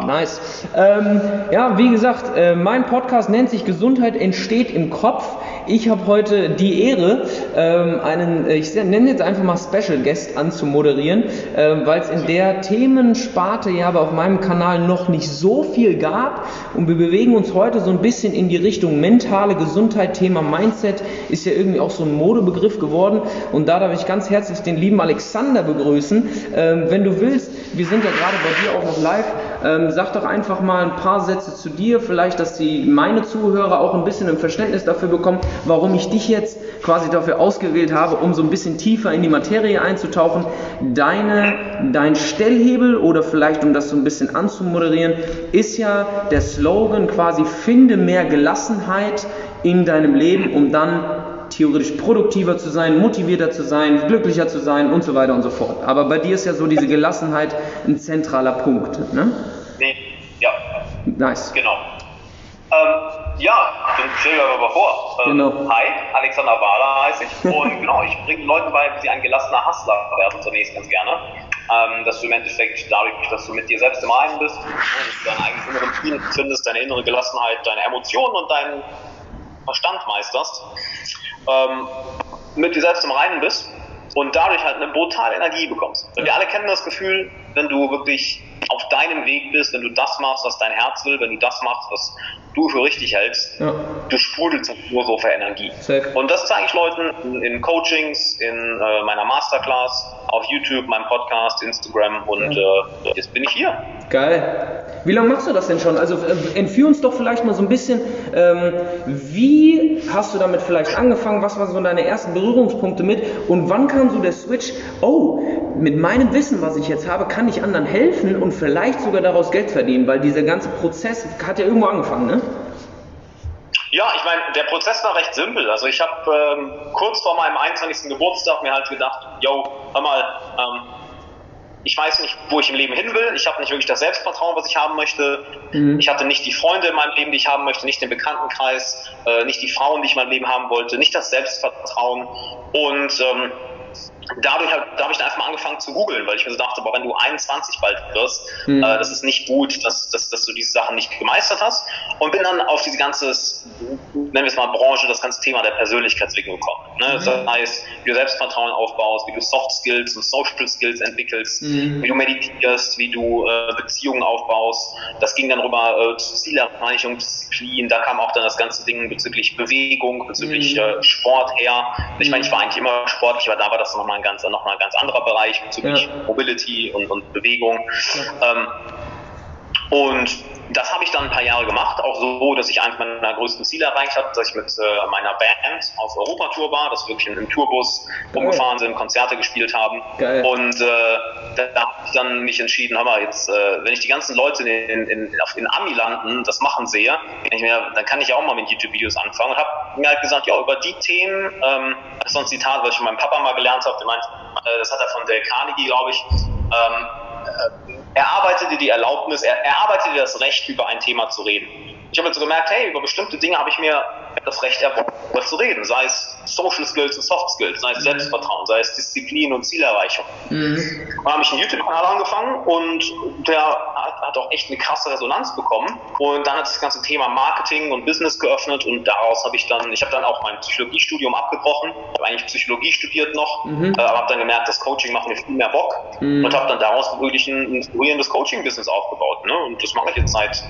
Nice. Ähm, ja, wie gesagt, äh, mein Podcast nennt sich Gesundheit entsteht im Kopf. Ich habe heute die Ehre, ähm, einen, äh, ich nenne jetzt einfach mal Special Guest anzumoderieren, äh, weil es in der Themensparte ja aber auf meinem Kanal noch nicht so viel gab. Und wir bewegen uns heute so ein bisschen in die Richtung mentale Gesundheit. Thema Mindset ist ja irgendwie auch so ein Modebegriff geworden. Und da darf ich ganz herzlich den lieben Alexander begrüßen. Ähm, wenn du willst, wir sind ja gerade bei dir auch noch live. Ähm, sag doch einfach mal ein paar Sätze zu dir, vielleicht, dass die meine Zuhörer auch ein bisschen ein Verständnis dafür bekommen, warum ich dich jetzt quasi dafür ausgewählt habe, um so ein bisschen tiefer in die Materie einzutauchen. Deine, dein Stellhebel oder vielleicht, um das so ein bisschen anzumoderieren, ist ja der Slogan quasi, finde mehr Gelassenheit in deinem Leben, um dann theoretisch produktiver zu sein, motivierter zu sein, glücklicher zu sein und so weiter und so fort. Aber bei dir ist ja so diese Gelassenheit ein zentraler Punkt. Ne? Nee, ja. Nice. Genau. Ähm, ja, dann stell dir aber vor. Ähm, Genau. Hi, Alexander Wahler heiße ich. Und genau, ich bringe Leuten bei, wie sie ein gelassener Hustler werden, zunächst ganz gerne. Ähm, dass du im Endeffekt dadurch, dass du mit dir selbst im Reinen bist, dass du deinen eigenen inneren Frieden findest, deine innere Gelassenheit, deine Emotionen und deinen Verstand meisterst, ähm, mit dir selbst im Reinen bist und dadurch halt eine brutale Energie bekommst. Und wir alle kennen das Gefühl, wenn du wirklich auf deinem Weg bist, wenn du das machst, was dein Herz will, wenn du das machst, was du für richtig hältst, Ja. du sprudelst nur so für Energie. Safe. Und das zeige ich Leuten in, in Coachings, in äh, meiner Masterclass, auf YouTube, meinem Podcast, Instagram und äh, jetzt bin ich hier. Geil. Wie lange machst du das denn schon? Also äh, entführ uns doch vielleicht mal so ein bisschen, ähm, wie hast du damit vielleicht angefangen? Was waren so deine ersten Berührungspunkte mit? Und wann kam so der Switch? Oh, mit meinem Wissen, was ich jetzt habe, kann ich anderen helfen und vielleicht sogar daraus Geld verdienen, weil dieser ganze Prozess hat ja irgendwo angefangen, ne? Ja, ich meine, der Prozess war recht simpel. Also ich habe ähm, kurz vor meinem 21. Geburtstag mir halt gedacht, yo, hör mal, ähm, ich weiß nicht, wo ich im Leben hin will. Ich habe nicht wirklich das Selbstvertrauen, was ich haben möchte. Mhm. Ich hatte nicht die Freunde in meinem Leben, die ich haben möchte, nicht den Bekanntenkreis, äh, nicht die Frauen, die ich in meinem Leben haben wollte, nicht das Selbstvertrauen. Und ähm, dadurch hab, da habe ich dann einfach mal angefangen zu googeln, weil ich mir so dachte, boah, wenn du 21 bald wirst, Mhm. äh, das ist nicht gut, dass, dass, dass du diese Sachen nicht gemeistert hast. Und bin dann auf diese ganze, nennen wir es mal Branche, das ganze Thema der Persönlichkeitsentwicklung gekommen. Ne? Das heißt, wie du Selbstvertrauen aufbaust, wie du Soft Skills und Social Skills entwickelst, Mhm. wie du meditierst, wie du äh, Beziehungen aufbaust. Das ging dann rüber äh, zu Zielerreichung, Disziplin. Da kam auch dann das ganze Ding bezüglich Bewegung, bezüglich Mhm. äh, Sport her. Ich meine, ich war eigentlich immer sportlich, aber da war das nochmal ein ganz, noch mal ein ganz anderer Bereich bezüglich Ja. Mobility und, und Bewegung. Ähm, und das habe ich dann ein paar Jahre gemacht, auch so, dass ich eines meiner größten Ziele erreicht habe, dass ich mit äh, meiner Band auf Europatour war, dass wir wirklich im, Tourbus rumgefahren sind, Konzerte gespielt haben. Geil. Und äh, da, da habe ich dann mich entschieden, mal, jetzt, äh, wenn ich die ganzen Leute in, in, auf- in Ami-Landen das machen sehe, mir, dann kann ich auch mal mit YouTube-Videos anfangen und habe mir halt gesagt, ja, über die Themen, ähm, das ist so ein Zitat, was ich von meinem Papa mal gelernt habe, der meint, äh, das hat er von Dale Carnegie, glaube ich, ähm, äh, erarbeite dir die Erlaubnis, er, erarbeite dir das Recht, über ein Thema zu reden. Ich habe jetzt so gemerkt, hey, über bestimmte Dinge habe ich mir das Recht erworben, darüber zu reden. Sei es Social Skills und Soft Skills, sei es Selbstvertrauen, sei es Disziplin und Zielerreichung. Mhm. Dann habe ich einen YouTube-Kanal angefangen und der hat, hat auch echt eine krasse Resonanz bekommen. Und dann hat das ganze Thema Marketing und Business geöffnet und daraus habe ich dann, ich habe dann auch mein Psychologiestudium abgebrochen, Ich habe eigentlich Psychologie studiert noch, Mhm. äh, aber habe dann gemerkt, das Coaching macht mir viel mehr Bock Mhm. und habe dann daraus wirklich ein inspirierendes Coaching-Business aufgebaut. Ne? Und das mache ich jetzt seit,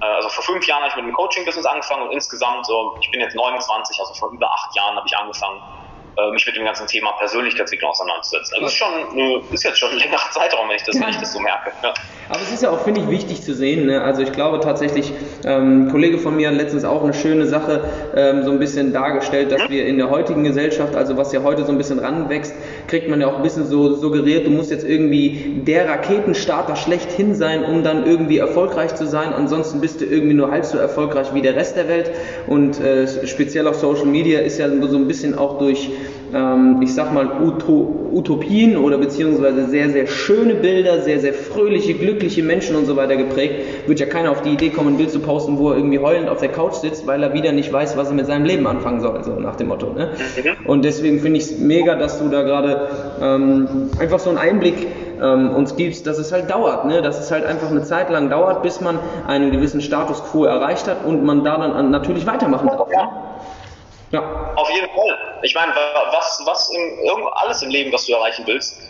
also vor fünf Jahren habe ich mit dem Coaching-Business angefangen und insgesamt, so, ich bin jetzt 29, also vor über acht Jahren habe ich angefangen, äh, mich mit dem ganzen Thema Persönlichkeitsentwicklung auseinanderzusetzen. Also das ist schon, eine, ist jetzt schon ein längerer Zeitraum, wenn ich das, wenn ich das so merke. Ja. Aber es ist ja auch, finde ich, wichtig zu sehen. Ne? Also ich glaube tatsächlich, ähm, ein Kollege von mir hat letztens auch eine schöne Sache ähm, so ein bisschen dargestellt, dass wir in der heutigen Gesellschaft, also was ja heute so ein bisschen ranwächst, kriegt man ja auch ein bisschen so suggeriert, du musst jetzt irgendwie der Raketenstarter schlechthin sein, um dann irgendwie erfolgreich zu sein. Ansonsten bist du irgendwie nur halb so erfolgreich wie der Rest der Welt. Und äh, speziell auf Social Media ist ja so ein bisschen auch durch, ähm, ich sag mal, Uto Utopien oder beziehungsweise sehr, sehr schöne Bilder, sehr, sehr fröhliche, glückliche Menschen und so weiter geprägt. Wird ja keiner auf die Idee kommen, ein Bild zu posten, wo er irgendwie heulend auf der Couch sitzt, weil er wieder nicht weiß, was er mit seinem Leben anfangen soll, so nach dem Motto. Ne? Und deswegen finde ich es mega, dass du da gerade ähm, einfach so einen Einblick ähm, uns gibst, dass es halt dauert, ne? dass es halt einfach eine Zeit lang dauert, bis man einen gewissen Status quo erreicht hat und man da dann natürlich weitermachen darf. Ja. Ja. Auf jeden Fall. Ich meine, was, was im, alles im Leben, was du erreichen willst,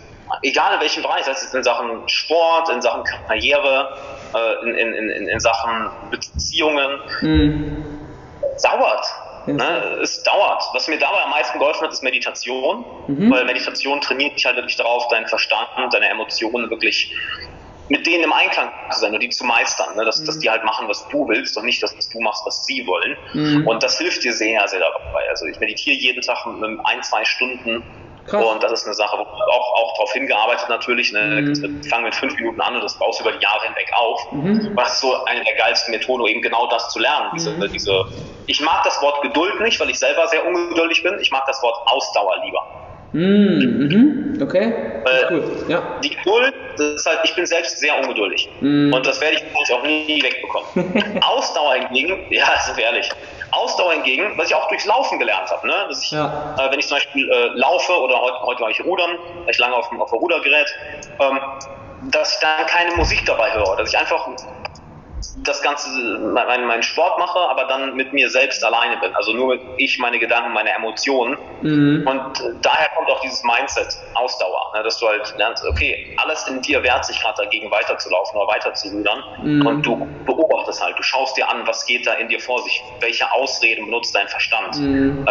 egal in welchem Bereich, sei es in Sachen Sport, in Sachen Karriere, äh, in, in, in, in Sachen Beziehungen, mhm. dauert. Ne? Es dauert. Was mir dabei am meisten geholfen hat, ist Meditation, mhm. weil Meditation trainiert dich halt wirklich darauf, deinen Verstand, deine Emotionen wirklich mit denen im Einklang zu sein und die zu meistern, ne? dass, mhm. dass die halt machen, was du willst und nicht, dass du machst, was sie wollen. Mhm. Und das hilft dir sehr, sehr dabei. Also ich meditiere jeden Tag mit ein, zwei Stunden Krass. Und das ist eine Sache, wo auch, auch darauf hingearbeitet natürlich. Ne? Mhm. Wir fangen mit fünf Minuten an und das baust du über die Jahre hinweg auf. Mhm. Was ist so eine der geilsten Methoden, eben genau das zu lernen. Diese, mhm. diese, ich mag das Wort Geduld nicht, weil ich selber sehr ungeduldig bin. Ich mag das Wort Ausdauer lieber. Mhm. Okay. Äh, ja. Die Geduld, das ist halt, ich bin selbst sehr ungeduldig. Mm. Und das werde ich auch nie wegbekommen. Ausdauer hingegen, ja, sind wir ehrlich. Ausdauer hingegen, was ich auch durchs Laufen gelernt habe, ne? dass ich, ja. äh, wenn ich zum Beispiel äh, laufe oder heute, heute war ich rudern, war ich lange auf dem, auf dem Rudergerät, ähm, dass ich dann keine Musik dabei höre, dass ich einfach das Ganze, meinen mein Sport mache, aber dann mit mir selbst alleine bin. Also nur ich, meine Gedanken, meine Emotionen. Mhm. Und daher kommt auch dieses Mindset, Ausdauer, ne, dass du halt lernst, okay, alles in dir wehrt sich gerade dagegen weiterzulaufen oder weiterzurudern. Mhm. Und du beobachtest halt, du schaust dir an, was geht da in dir vor sich, welche Ausreden benutzt dein Verstand, mhm. äh,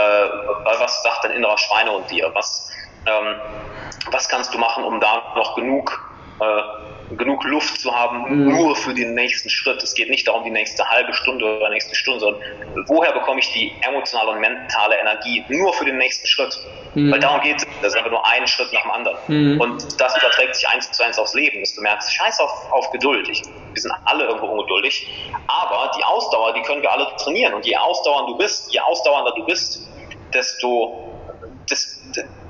was sagt dein innerer Schweinehund dir, was, ähm, was kannst du machen, um da noch genug äh, genug Luft zu haben, mhm. nur für den nächsten Schritt. Es geht nicht darum, die nächste halbe Stunde oder nächste Stunde, sondern woher bekomme ich die emotionale und mentale Energie nur für den nächsten Schritt? Mhm. Weil darum geht es. Das ist einfach nur ein Schritt nach dem anderen. Mhm. Und das überträgt sich eins zu eins aufs Leben, dass du merkst, scheiß auf, auf Geduld. Ich, wir sind alle irgendwo ungeduldig. Aber die Ausdauer, die können wir alle trainieren. Und je ausdauernder du bist, je ausdauernder du bist, desto,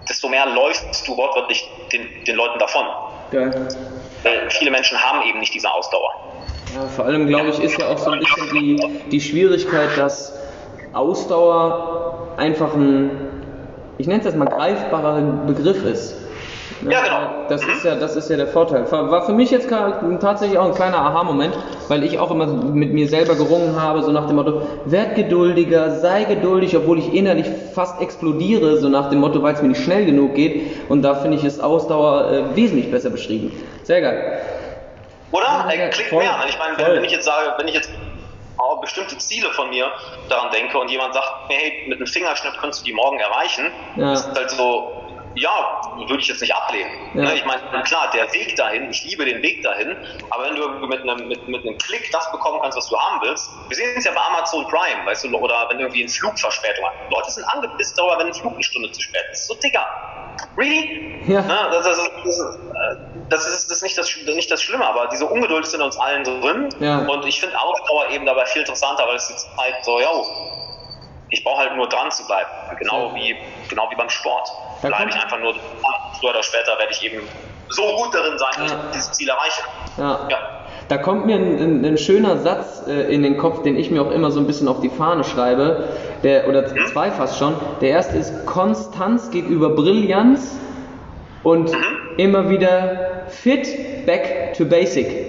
desto mehr läufst du wortwörtlich den, den Leuten davon. Geil. Viele Menschen haben eben nicht diese Ausdauer. Ja, vor allem, glaube ich, ist ja auch so ein bisschen die, die Schwierigkeit, dass Ausdauer einfach ein, ich nenne es jetzt mal greifbarer Begriff ist. Ja, genau. Das ist ja, das ist ja der Vorteil. War für mich jetzt tatsächlich auch ein kleiner Aha-Moment, weil ich auch immer mit mir selber gerungen habe, so nach dem Motto, werd geduldiger, sei geduldig, obwohl ich innerlich fast explodiere, so nach dem Motto, weil es mir nicht schnell genug geht. Und da finde ich es Ausdauer äh, wesentlich besser beschrieben. Sehr geil. Oder? Ja, klingt voll, mehr. Ich meine, wenn, wenn, ich jetzt sage, wenn ich jetzt auch bestimmte Ziele von mir daran denke und jemand sagt, hey, mit einem Fingerschnipp kannst du die morgen erreichen, ja. ist halt so, ja, würde ich jetzt nicht ablehnen. Ja. Ne, ich meine, klar, der Weg dahin, ich liebe den Weg dahin, aber wenn du mit einem, mit, mit einem Klick das bekommen kannst, was du haben willst, wir sehen es ja bei Amazon Prime, weißt du, oder wenn irgendwie ein Flugverspätung hat. Leute sind angepisst darüber, wenn ein Flug eine Stunde zu spät ist. So, Digga, really? Ja. Ne, das, das, das, das, ist, das ist nicht das, nicht das Schlimme, aber diese Ungeduld ist in uns allen drin ja. und ich finde Ausdauer eben dabei viel interessanter, weil es jetzt halt so, ja, ich brauche halt nur dran zu bleiben, genau wie, genau wie beim Sport bleibe ich einfach nur früher oder später werde ich eben so gut darin sein, dass ja. ich dieses Ziel erreiche. Ja. ja. Da kommt mir ein, ein, ein schöner Satz äh, in den Kopf, den ich mir auch immer so ein bisschen auf die Fahne schreibe, der, oder hm? zwei fast schon. Der erste ist, Konstanz geht über Brillanz und mhm. immer wieder fit, back to basic.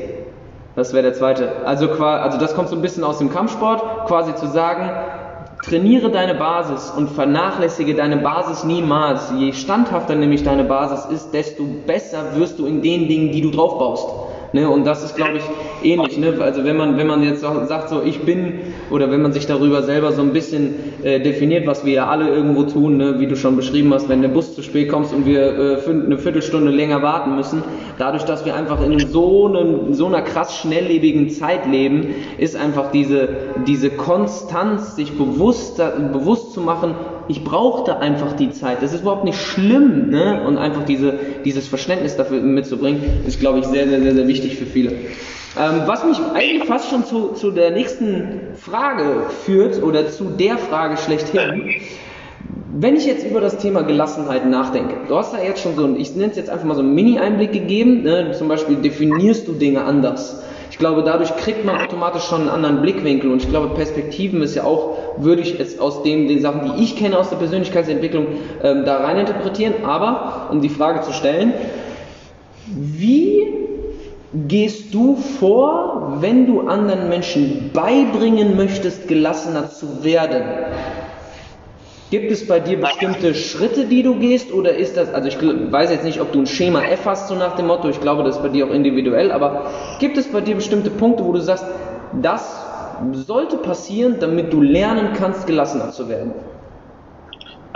Das wäre der zweite. Also, also das kommt so ein bisschen aus dem Kampfsport, quasi zu sagen, Trainiere deine Basis und vernachlässige deine Basis niemals. Je standhafter nämlich deine Basis ist, desto besser wirst du in den Dingen, die du drauf baust. Ne? Und das ist, glaube ich, ähnlich. Ne? Also wenn man, wenn man jetzt sagt, so ich bin, oder wenn man sich darüber selber so ein bisschen äh, definiert, was wir ja alle irgendwo tun, ne? wie du schon beschrieben hast, wenn der Bus zu spät kommt und wir äh, eine Viertelstunde länger warten müssen, dadurch, dass wir einfach in so, einem, so einer krass schnelllebigen Zeit leben, ist einfach diese, diese Konstanz, sich bewusst, bewusst zu machen, ich brauchte einfach die Zeit. Das ist überhaupt nicht schlimm, ne? Und einfach diese, dieses Verständnis dafür mitzubringen, ist, glaube ich, sehr, sehr, sehr, sehr wichtig für viele. Ähm, was mich eigentlich fast schon zu, zu der nächsten Frage führt, oder zu der Frage schlechthin. Wenn ich jetzt über das Thema Gelassenheit nachdenke, du hast da jetzt schon so, ich nenne es jetzt einfach mal so einen Mini-Einblick gegeben, ne? zum Beispiel definierst du Dinge anders. Ich glaube, dadurch kriegt man automatisch schon einen anderen Blickwinkel und ich glaube, Perspektiven ist ja auch, würde ich es aus dem, den Sachen, die ich kenne aus der Persönlichkeitsentwicklung, ähm, da rein interpretieren. Aber, um die Frage zu stellen, Wie gehst du vor, wenn du anderen Menschen beibringen möchtest, gelassener zu werden? Gibt es bei dir bestimmte Schritte, die du gehst, oder ist das, also ich weiß jetzt nicht, ob du ein Schema F hast, so nach dem Motto, ich glaube, das ist bei dir auch individuell, aber gibt es bei dir bestimmte Punkte, wo du sagst, das sollte passieren, damit du lernen kannst, gelassener zu werden?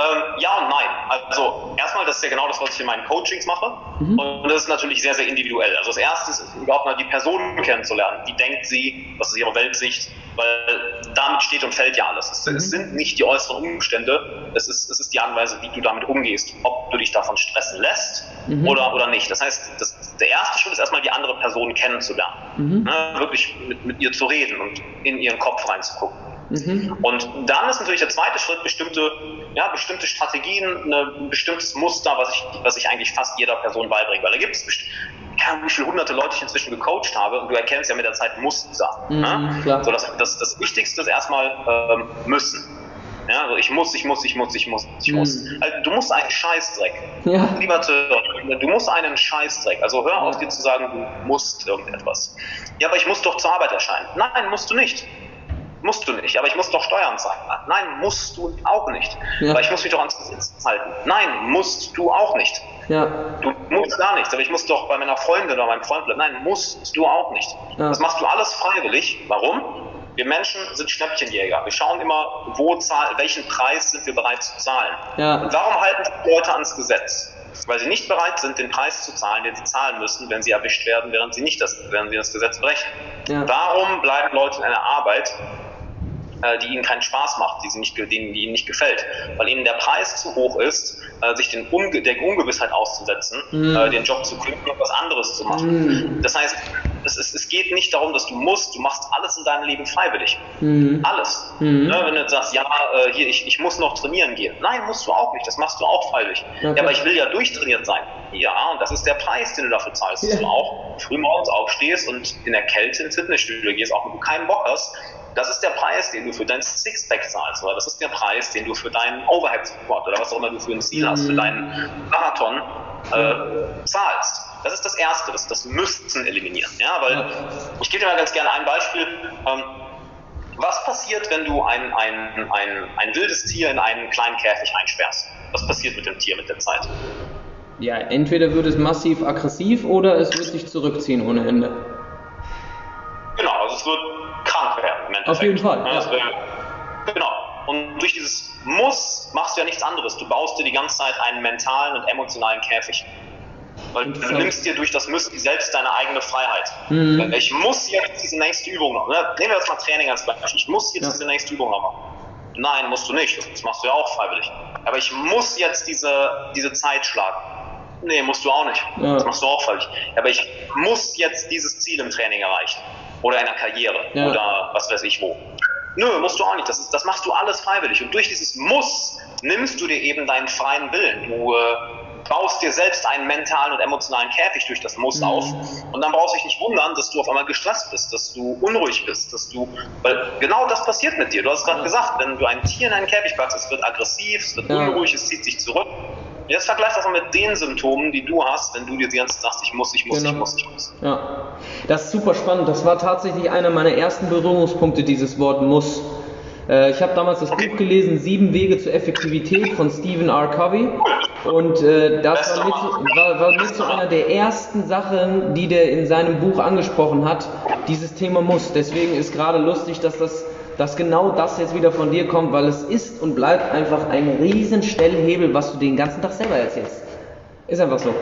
Ähm, ja und nein. Also erstmal, das ist ja genau das, was ich in meinen Coachings mache. Mhm. Und das ist natürlich sehr, sehr individuell. Also das erste ist überhaupt mal die Person kennenzulernen. Wie denkt sie? Was ist ihre Weltsicht? Weil damit steht und fällt ja alles. Es, mhm. es sind nicht die äußeren Umstände, es ist, es ist die Art und Weise, wie du damit umgehst. Ob du dich davon stressen lässt mhm. oder, oder nicht. Das heißt, das, der erste Schritt ist erstmal die andere Person kennenzulernen. Mhm. Ne, wirklich mit, mit ihr zu reden und in ihren Kopf reinzugucken. Mhm. Und dann ist natürlich der zweite Schritt, bestimmte, ja, bestimmte Strategien, ein bestimmtes Muster, was ich, was ich eigentlich fast jeder Person beibringe. Weil da gibt es keine wie viele hunderte Leute ich inzwischen gecoacht habe und du erkennst ja mit der Zeit Muster. Mhm, ne? So, das, das, das Wichtigste ist erstmal ähm, müssen. Ja, also ich muss, ich muss, ich muss, ich muss, ich muss. Mhm. Also du musst einen Scheißdreck. Ja. Lieber Zuhörer, du musst einen Scheißdreck. Also hör auf, dir zu sagen, du musst irgendetwas. Ja, aber ich muss doch zur Arbeit erscheinen. Nein, musst du nicht. Musst du nicht, aber ich muss doch Steuern zahlen. Nein, musst du auch nicht. Ja. Aber ich muss mich doch ans Gesetz halten. Nein, musst du auch nicht. Ja. Du musst gar nichts, aber ich muss doch bei meiner Freundin oder meinem Freund bleiben. Nein, musst du auch nicht. Ja. Das machst du alles freiwillig. Warum? Wir Menschen sind Schnäppchenjäger. Wir schauen immer, wo zahl, welchen Preis sind wir bereit zu zahlen. Ja. Und warum halten sich Leute ans Gesetz? Weil sie nicht bereit sind, den Preis zu zahlen, den sie zahlen müssen, wenn sie erwischt werden, während sie nicht das, während sie das Gesetz brechen. Ja. Warum bleiben Leute in einer Arbeit, die ihnen keinen Spaß macht, die, sie nicht, die, die ihnen nicht gefällt, weil ihnen der Preis zu hoch ist, äh, sich den Unge der Ungewissheit auszusetzen, äh, den Job zu kündigen und was anderes zu machen. Mhm. Das heißt, es, ist, es geht nicht darum, dass du musst, du machst alles in deinem Leben freiwillig. Mhm. Alles. Mhm. Ne, wenn du sagst, ja, äh, hier, ich, ich muss noch trainieren gehen. Nein, musst du auch nicht, das machst du auch freiwillig. Okay. Ja, aber ich will ja durchtrainiert sein. Ja, und das ist der Preis, den du dafür zahlst, dass ja. du auch früh morgens aufstehst und in der Kälte ins Fitnessstudio gehst, auch wenn du keinen Bock hast, das ist der Preis, den du für dein Sixpack zahlst, oder das ist der Preis, den du für deinen Overhead Support oder was auch immer du für ein Ziel hast, für deinen Marathon äh, zahlst. Das ist das Erste, das, das Müssen eliminieren. Ja, weil ich gebe dir mal ganz gerne ein Beispiel. Ähm, was passiert, wenn du ein, ein, ein, ein wildes Tier in einen kleinen Käfig einsperrst? Was passiert mit dem Tier mit der Zeit? Ja, entweder wird es massiv aggressiv oder es wird sich zurückziehen ohne Ende. Genau, also es wird krank werden im Endeffekt. Auf jeden Fall. Ja, ja. Genau. Und durch dieses Muss machst du ja nichts anderes. Du baust dir die ganze Zeit einen mentalen und emotionalen Käfig. Weil du nimmst dir durch das Müssen selbst deine eigene Freiheit. Mhm. Ich muss jetzt diese nächste Übung noch. Ne? Nehmen wir jetzt mal Training als Beispiel. Ich muss jetzt ja. diese nächste Übung noch machen. Nein, musst du nicht. Das machst du ja auch freiwillig. Aber ich muss jetzt diese, diese Zeit schlagen. Nee, musst du auch nicht. Ja. Das machst du auch freiwillig. Aber ich muss jetzt dieses Ziel im Training erreichen oder einer Karriere ja. oder was weiß ich wo. Nö, musst du auch nicht. Das, ist, das machst du alles freiwillig. Und durch dieses Muss nimmst du dir eben deinen freien Willen. Du äh, baust dir selbst einen mentalen und emotionalen Käfig durch das Muss mhm. auf. Und dann brauchst du dich nicht wundern, dass du auf einmal gestresst bist, dass du unruhig bist, dass du, weil genau das passiert mit dir. Du hast gerade gesagt, wenn du ein Tier in einen Käfig packst, es wird aggressiv, es wird ja. unruhig, es zieht sich zurück. Jetzt vergleich das mal mit den Symptomen, die du hast, wenn du dir die ganze Zeit sagst, ich muss, ich muss, genau. ich muss, ich muss. Ja, das ist super spannend. Das war tatsächlich einer meiner ersten Berührungspunkte, dieses Wort muss. Äh, ich habe damals das okay. Buch gelesen, Sieben Wege zur Effektivität von Stephen R. Covey. Und äh, das war mit, war, war mit so einer der ersten Sachen, die der in seinem Buch angesprochen hat, dieses Thema muss. Deswegen ist gerade lustig, dass das dass genau das jetzt wieder von dir kommt, weil es ist und bleibt einfach ein riesen Stellhebel, was du den ganzen Tag selber erzählst. Ist einfach so.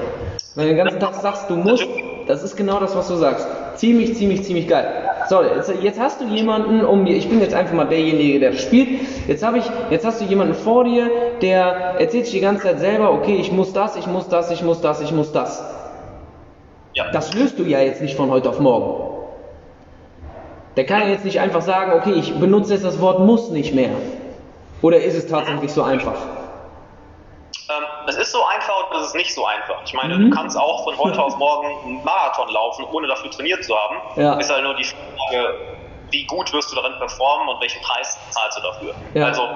Wenn du den ganzen Tag sagst, du musst, das ist genau das, was du sagst. Ziemlich, ziemlich, ziemlich geil. So, jetzt, jetzt hast du jemanden um dir, ich bin jetzt einfach mal derjenige, der spielt. Jetzt habe ich, jetzt hast du jemanden vor dir, der erzählt sich die ganze Zeit selber, okay, ich muss das, ich muss das, ich muss das, ich muss das. Ja. Das löst du ja jetzt nicht von heute auf morgen. Der kann ja jetzt nicht einfach sagen, okay, ich benutze jetzt das Wort muss nicht mehr. Oder ist es tatsächlich so einfach? Ähm, es ist so einfach und es ist nicht so einfach. Ich meine, mhm. du kannst auch von heute auf morgen einen Marathon laufen, ohne dafür trainiert zu haben. Ja. Ist halt nur die Frage, wie gut wirst du darin performen und welchen Preis zahlst du dafür. Ja. Also,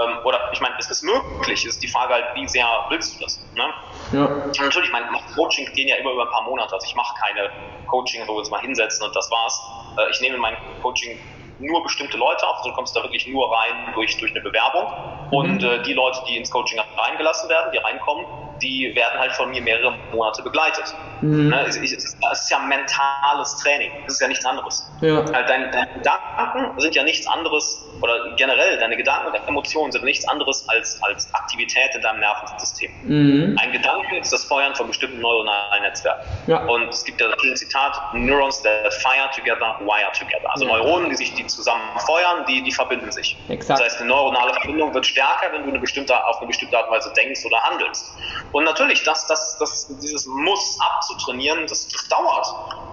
ähm, oder ich meine, es ist möglich, ist die Frage halt, wie sehr willst du das? Ne? Ja. Natürlich, meine Coachings gehen ja immer über ein paar Monate. Also ich mache keine Coaching, wo wir uns mal hinsetzen und das war's. Äh, ich nehme mein Coaching nur bestimmte Leute auf, also du kommst da wirklich nur rein durch, durch eine Bewerbung. Und äh, die Leute, die ins Coaching reingelassen werden, die reinkommen, die werden halt von mir mehrere Monate begleitet. Mhm. Ne? Es, ist, ja mentales Training, das ist ja nichts anderes. Ja. Halt deine, deine Gedanken sind ja nichts anderes, oder generell deine Gedanken und Emotionen sind nichts anderes als, als Aktivität in deinem Nervensystem. Mhm. Ein Gedanke ist das Feuern von bestimmten neuronalen Netzwerken. Ja. Und es gibt ja das Zitat, Neurons that fire together, wire together. Also Ja. Neuronen, die sich die zusammen feuern, die, die verbinden sich. Exakt. Das heißt, eine neuronale Verbindung wird stärker, wenn du eine bestimmte, auf eine bestimmte Art und Weise denkst oder handelst. Und natürlich, das, das, das, dieses Muss abzutrainieren, das, das dauert.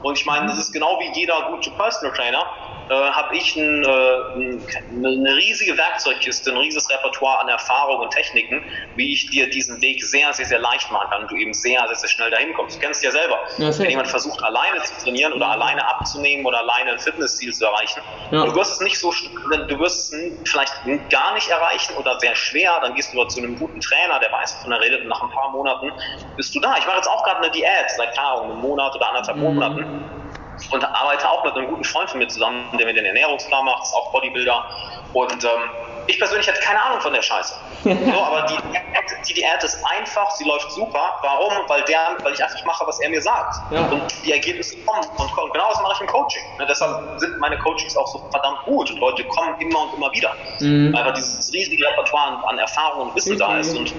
Und ich meine, das ist genau wie jeder gute Personal Trainer, äh, habe ich ein, äh, ein, eine riesige Werkzeugkiste, ein riesiges Repertoire an Erfahrung und Techniken, wie ich dir diesen Weg sehr, sehr, sehr leicht machen kann und du eben sehr, sehr, sehr schnell dahin kommst. Du kennst es ja selber. Ja. Wenn jemand versucht, alleine zu trainieren oder alleine abzunehmen oder alleine ein Fitnessziel zu erreichen, Ja. du wirst es nicht so, du wirst es vielleicht gar nicht erreichen oder sehr schwer, dann gehst du aber zu einem guten Trainer, der weiß, wovon er redet und nach ein paar Monaten bist du da. Ich mache jetzt auch gerade eine Diät, seit keine Ahnung, einem Monat oder anderthalb Mhm. Monaten und arbeite auch mit einem guten Freund von mir zusammen, der mir den Ernährungsplan macht, ist auch Bodybuilder. Und ähm, ich persönlich hatte keine Ahnung von der Scheiße. so, aber die, Diät- die Diät ist einfach, sie läuft super. Warum? Weil, der, weil ich einfach mache, was er mir sagt. Ja. Und die Ergebnisse kommen und kommen. Genau das mache ich im Coaching. Ne, deshalb sind meine Coachings auch so verdammt gut und Leute kommen immer und immer wieder. Mhm. Weil einfach dieses riesige Repertoire an, Erfahrung und Wissen da ist. Und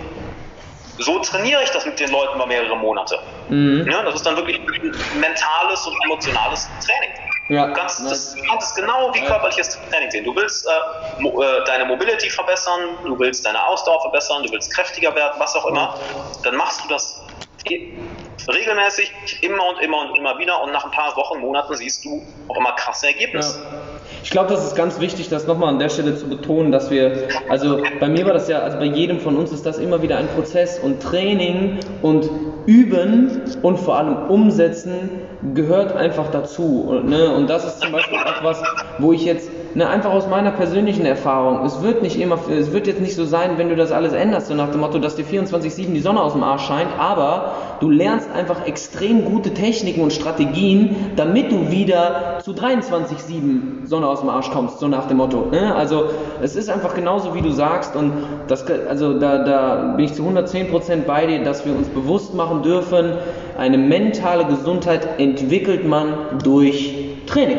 so trainiere ich das mit den Leuten über mehrere Monate. Mhm. Ja, das ist dann wirklich ein mentales und emotionales Training. Ja. Du kannst, das, du kannst es genau wie körperliches Training sehen. Du willst äh, mo, äh, deine Mobility verbessern, du willst deine Ausdauer verbessern, du willst kräftiger werden, was auch immer. Dann machst du das regelmäßig, immer und immer und immer wieder und nach ein paar Wochen, Monaten siehst du auch immer krasse Ergebnisse. Ja. Ich glaube, das ist ganz wichtig, das nochmal an der Stelle zu betonen, dass wir, also bei mir war das ja, also bei jedem von uns ist das immer wieder ein Prozess und Training und Üben und vor allem Umsetzen gehört einfach dazu. Und, ne? und das ist zum Beispiel auch was, wo ich jetzt, ne, einfach aus meiner persönlichen Erfahrung, es wird nicht immer, es wird jetzt nicht so sein, wenn du das alles änderst, so nach dem Motto, dass dir 24-7 die Sonne aus dem Arsch scheint, aber du lernst einfach extrem gute Techniken und Strategien, damit du wieder zu 23-7 Sonne aus dem Arsch kommst, so nach dem Motto. Ne? Also es ist einfach genauso, wie du sagst und das, also da, da bin ich zu 110% bei dir, dass wir uns bewusst machen dürfen, eine mentale Gesundheit entwickelt man durch Training.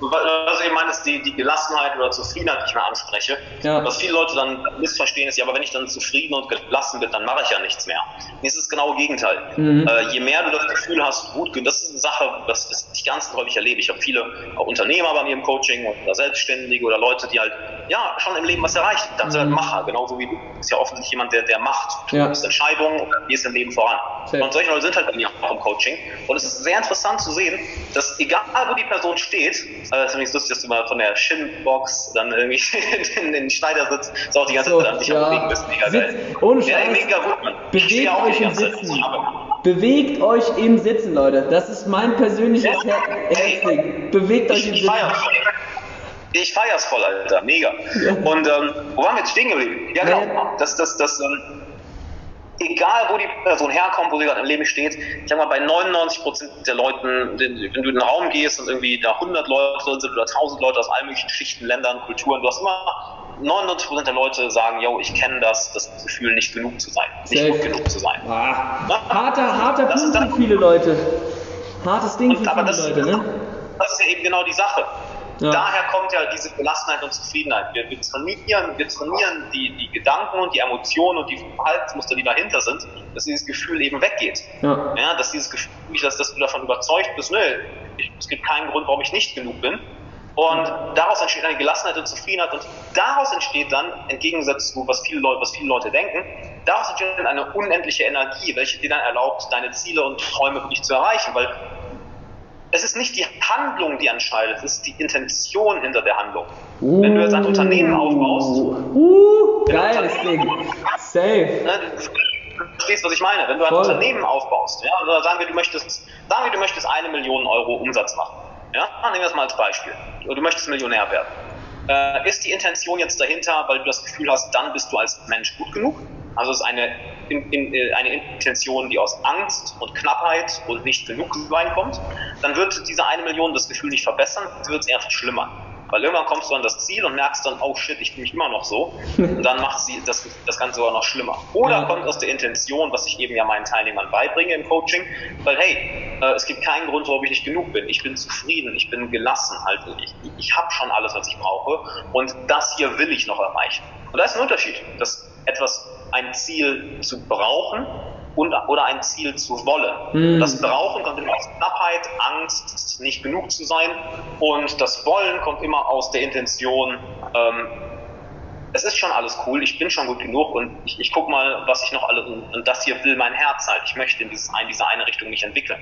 Was ich meine, ist die, die Gelassenheit oder Zufriedenheit, die ich mir anspreche. Ja. Was viele Leute dann missverstehen, ist, ja, aber wenn ich dann zufrieden und gelassen bin, dann mache ich ja nichts mehr. Es ist genau das Gegenteil. Mhm. Äh, je mehr du das Gefühl hast, gut, ist eine Sache, das, das ich ganz häufig erlebe. Ich habe viele auch Unternehmer bei mir im Coaching oder Selbstständige oder Leute, die halt, ja, schon im Leben was erreicht. Dann sind halt Macher, genauso wie du. Bist ja offensichtlich jemand, der, der macht. Du Ja. Entscheidungen und gehst im Leben voran. Safe. Und solche Leute sind halt bei mir auch im Coaching. Und es ist sehr interessant zu sehen, dass egal wo die Person steht, äh, ist übrigens lustig, dass du mal von der Shin-Box dann irgendwie in, den Schneidersitz so auch die ganze So, Zeit an dich ja. am Bewegen bist. Mega geil. Ohne ja, mega gut, stehe Bewegt auch euch im ganze Zeit. Bewegt euch im Sitzen, Leute. Das ist mein persönliches Ja. Her Herzding. Bewegt euch im ich Sitzen. Ich feier's voll, Alter. Mega. Und ähm, wo waren wir jetzt stehen geblieben? Ja, genau. Das, das, das, ähm, egal wo die Person herkommt, wo sie gerade im Leben steht, ich sag mal, bei 99% der Leuten, wenn du in den Raum gehst und irgendwie da 100 Leute sind oder 1000 Leute aus allen möglichen Schichten, Ländern, Kulturen, du hast immer 99% der Leute sagen, yo, ich kenne das, das Gefühl, nicht genug zu sein, nicht gut genug zu sein. Ah, harter, harter Das ist Punkt für viele Leute. Hartes Ding Und, für viele das, Leute, ne? das ist ja eben genau die Sache. Ja. Daher kommt ja diese Gelassenheit und Zufriedenheit. Wir, wir trainieren, wir trainieren die, die Gedanken und die Emotionen und die Verhaltensmuster, die dahinter sind, dass dieses Gefühl eben weggeht. Ja. Ja, dass dieses Gefühl, dass, dass du davon überzeugt bist, nö, ich, es gibt keinen Grund, warum ich nicht genug bin. Und daraus entsteht eine Gelassenheit und Zufriedenheit und daraus entsteht dann, im Gegensatz zu was viele Leute, was viele Leute denken, daraus entsteht dann eine unendliche Energie, welche dir dann erlaubt, deine Ziele und Träume wirklich zu erreichen, weil es ist nicht die Handlung, die entscheidet, es ist die Intention hinter der Handlung. Wenn du jetzt ein Unternehmen aufbaust, Uh, geiles Ding. Safe. Ne, du verstehst, was ich meine. Wenn du ein Voll. Unternehmen aufbaust, ja, oder sagen wir, du möchtest, sagen wir, du möchtest eine Million Euro Umsatz machen. Ja, nehmen wir das mal als Beispiel. Du möchtest Millionär werden. Äh, ist die Intention jetzt dahinter, weil du das Gefühl hast, dann bist du als Mensch gut genug? Also es ist eine, in, in, äh, eine Intention, die aus Angst und Knappheit und nicht genug sein. Dann wird diese eine Million das Gefühl nicht verbessern, wird es eher verschlimmern. Weil irgendwann kommst du an das Ziel und merkst dann, oh shit, ich fühle mich immer noch so. Und dann macht sie das, das Ganze sogar noch schlimmer. Oder kommt aus der Intention, was ich eben ja meinen Teilnehmern beibringe im Coaching, weil hey, äh, es gibt keinen Grund, warum ich nicht genug bin. Ich bin zufrieden, ich bin gelassen, halt. Ich, ich habe schon alles, was ich brauche. Und das hier will ich noch erreichen. Und da ist ein Unterschied, dass etwas, ein Ziel zu brauchen und, oder ein Ziel zu wollen. Mhm. Das Brauchen kommt immer aus Knappheit, Angst, nicht genug zu sein und das Wollen kommt immer aus der Intention, ähm, es ist schon alles cool, ich bin schon gut genug und ich, ich guck mal, was ich noch alles, und das hier will mein Herz halt, ich möchte in, dieses, in diese eine Richtung mich entwickeln.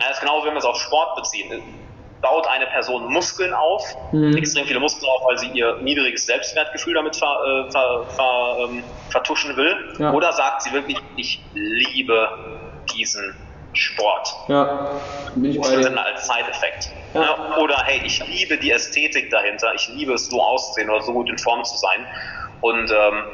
Ja, das ist genau, wenn wir es auf Sport beziehen baut eine Person Muskeln auf, mhm. extrem viele Muskeln auf, weil sie ihr niedriges Selbstwertgefühl damit ver, äh, ver, ver, ähm, vertuschen will. Ja. Oder sagt sie wirklich, ich liebe diesen Sport. Ja, bin ich bei als Side-Effekt. Ja. Oder hey, ich liebe die Ästhetik dahinter, ich liebe es so auszusehen oder so gut in Form zu sein. Und ähm,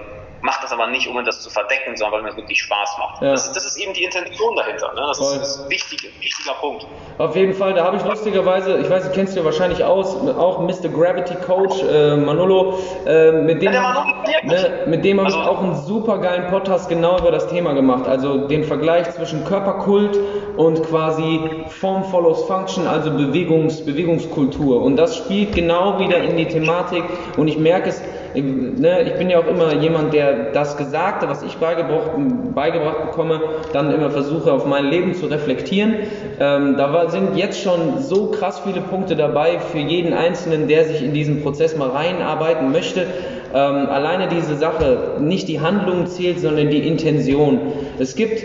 macht das aber nicht, um das zu verdecken, sondern weil mir das wirklich Spaß macht. Ja. Das, das, ist eben die Intention dahinter. Ne? Das Voll. ist ein wichtig, wichtiger Punkt. Auf jeden Fall, da habe ich lustigerweise, ich weiß, du kennst du wahrscheinlich aus, auch Mr. Gravity Coach äh, Manolo, äh, mit dem, ja, ne, mit dem habe also, ich auch einen super geilen Podcast genau über das Thema gemacht. Also den Vergleich zwischen Körperkult und quasi Form follows Function, also Bewegungs, Bewegungskultur. Und das spielt genau wieder in die Thematik und ich merke es, ne, ich bin ja auch immer jemand, der das Gesagte, was ich beigebracht, beigebracht bekomme, dann immer versuche auf mein Leben zu reflektieren. Ähm, da war, sind jetzt schon so krass viele Punkte dabei für jeden Einzelnen, der sich in diesen Prozess mal reinarbeiten möchte. Ähm, alleine diese Sache, nicht die Handlung zählt, sondern die Intention. Es gibt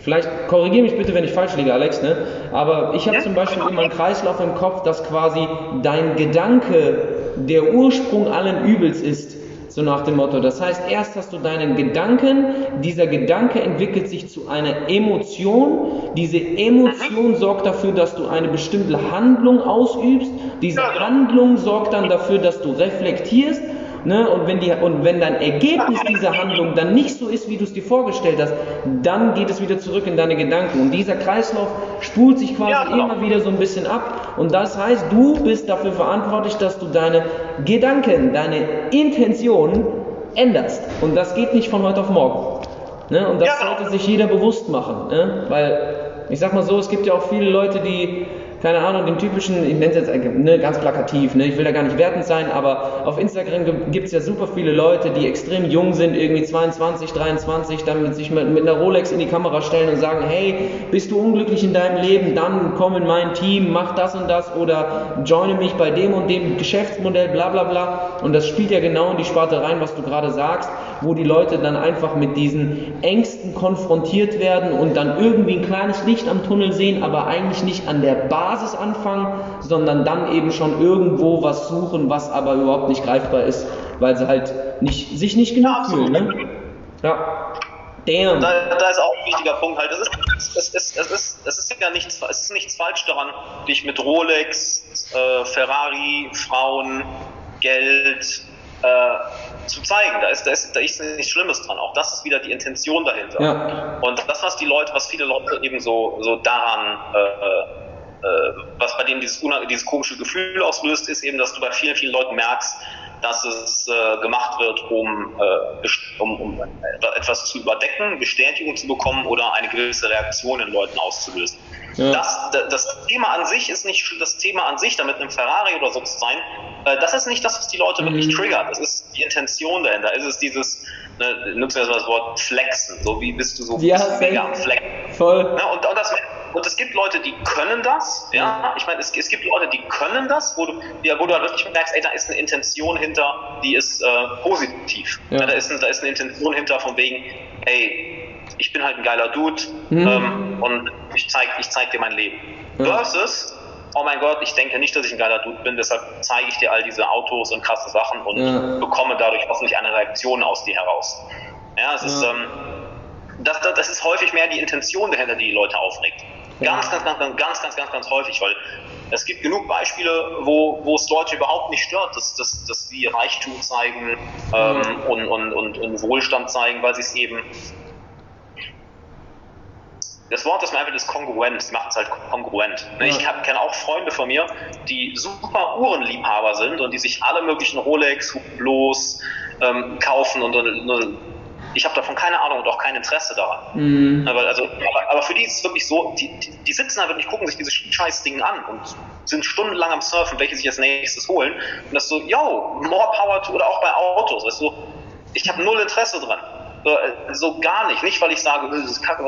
Vielleicht korrigiere mich bitte, wenn ich falsch liege, Alex, ne? aber ich habe ja. zum Beispiel immer einen Kreislauf im Kopf, dass quasi dein Gedanke der Ursprung allen Übels ist. So nach dem Motto. Das heißt, erst hast du deinen Gedanken, dieser Gedanke entwickelt sich zu einer Emotion. Diese Emotion sorgt dafür, dass du eine bestimmte Handlung ausübst. Diese Handlung sorgt dann dafür, dass du reflektierst Ne? Und, wenn die, und wenn dein Ergebnis dieser Handlung dann nicht so ist, wie du es dir vorgestellt hast, dann geht es wieder zurück in deine Gedanken. Und dieser Kreislauf spult sich quasi ja, genau. immer wieder so ein bisschen ab. Und das heißt, du bist dafür verantwortlich, dass du deine Gedanken, deine Intentionen änderst. Und das geht nicht von heute auf morgen. Ne? Und das ja, sollte sich jeder bewusst machen. Ne? Weil, ich sag mal so, es gibt ja auch viele Leute, die keine Ahnung, den typischen, ich nenne es jetzt ne, ganz plakativ, ne, ich will da gar nicht wertend sein, aber auf Instagram gibt es ja super viele Leute, die extrem jung sind, irgendwie 22, 23, dann mit sich mit, mit einer Rolex in die Kamera stellen und sagen, hey, bist du unglücklich in deinem Leben, dann komm in mein Team, mach das und das oder joine mich bei dem und dem Geschäftsmodell, bla bla bla. Und das spielt ja genau in die Sparte rein, was du gerade sagst, wo die Leute dann einfach mit diesen Ängsten konfrontiert werden und dann irgendwie ein kleines Licht am Tunnel sehen, aber eigentlich nicht an der Basis anfangen, sondern dann eben schon irgendwo was suchen, was aber überhaupt nicht greifbar ist, weil sie halt nicht, sich nicht genug ja, fühlen. Ne? Ja. Damn. Da, da, ist auch ein wichtiger Punkt halt. Es ist, es ist, es ist, es ist ja nichts, es ist nichts falsch daran, dich mit Rolex, äh, Ferrari, Frauen, Geld äh, zu zeigen. Da ist, da, ist, da ist nichts Schlimmes dran. Auch das ist wieder die Intention dahinter. Ja. Und das, was die Leute, was viele Leute eben so, so daran äh, äh, was bei denen dieses, dieses komische Gefühl auslöst, ist eben, dass du bei vielen, vielen Leuten merkst, dass es äh, gemacht wird, um, äh, um, um, etwas zu überdecken, Bestätigung zu bekommen oder eine gewisse Reaktion in Leuten auszulösen. Ja. Das, das Thema an sich ist nicht das Thema an sich, damit einem Ferrari oder so zu sein. Äh, das ist nicht das, was die Leute mhm. wirklich triggert. Das ist die Intention dahinter. Es ist dieses, ne, nutzt wir das Wort flexen. So wie bist du so ja, mega am Flexen. Voll. Ja, und, und das und es gibt Leute, die können das, ja. Ich meine, es, es gibt Leute, die können das, wo du, ja, wo du halt wirklich merkst, ey, da ist eine Intention hinter, die ist äh, positiv. Ja. Da, ist, da ist eine Intention hinter von wegen, ey, ich bin halt ein geiler Dude mhm. ähm, und ich zeig, ich zeig dir mein Leben. Ja. Versus, oh mein Gott, ich denke nicht, dass ich ein geiler Dude bin, deshalb zeige ich dir all diese Autos und krasse Sachen und ja. bekomme dadurch hoffentlich eine Reaktion aus dir heraus. Ja, es ist, ähm, das, das, ist häufig mehr die Intention dahinter, die die Leute aufregt. Ganz, ganz, ganz, ganz, ganz, ganz, ganz, ganz häufig, weil es gibt genug Beispiele, wo, wo es Leute überhaupt nicht stört, dass, dass, dass sie Reichtum zeigen ähm, und, und, und, und Wohlstand zeigen, weil sie es eben das Wort, das mir einfach ist kongruent, sie macht es halt kongruent. Ja. Ich kenne auch Freunde von mir, die super Uhrenliebhaber sind und die sich alle möglichen Rolex, Hublos ähm, kaufen und, und, und ich habe davon keine Ahnung und auch kein Interesse daran. Mhm. Aber, also, aber, aber, für die ist es wirklich so, die, die, die sitzen da wirklich, gucken sich diese scheiß Dinge an und sind stundenlang am Surfen, welche sich als nächstes holen. Und das so, yo, more power to, oder auch bei Autos, weißt du, ich habe null Interesse dran. So, äh, so, gar nicht. Nicht, weil ich sage, das ist kacke,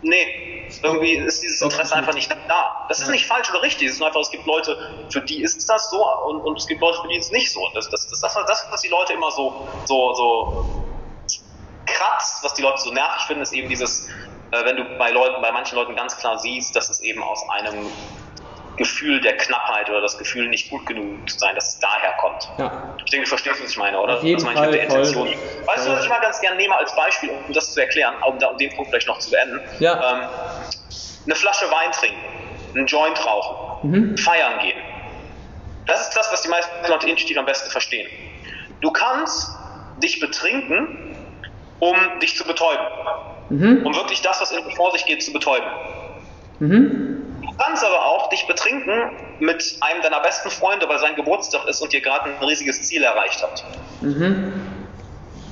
Nee, irgendwie ist dieses Interesse einfach nicht da. Das ist nicht falsch oder richtig. Es ist einfach, es gibt Leute, für die ist das so und, und es gibt Leute, für die ist es nicht so. Das, das, das, das, das, was die Leute immer so, so, so kratzt, was die Leute so nervig finden, ist eben dieses, äh, wenn du bei Leuten, bei manchen Leuten ganz klar siehst, dass es eben aus einem Gefühl der Knappheit oder das Gefühl, nicht gut genug zu sein, dass es daher kommt. Ja. Ich denke, du verstehst, was ich meine, oder? Auf jeden das meine ich mit der Intention. Weißt du, was ich mal ganz gerne nehme als Beispiel, um das zu erklären, um, um den Punkt vielleicht noch zu beenden? Ja. Ähm, eine Flasche Wein trinken, einen Joint rauchen, mhm. feiern gehen. Das ist das, was die meisten Leute intuitiv am besten verstehen. Du kannst dich betrinken, um dich zu betäuben. Mhm. Um wirklich das, was in vor sich geht, zu betäuben. Mhm kannst aber auch dich betrinken mit einem deiner besten Freunde, weil sein Geburtstag ist und ihr gerade ein riesiges Ziel erreicht habt. Mhm.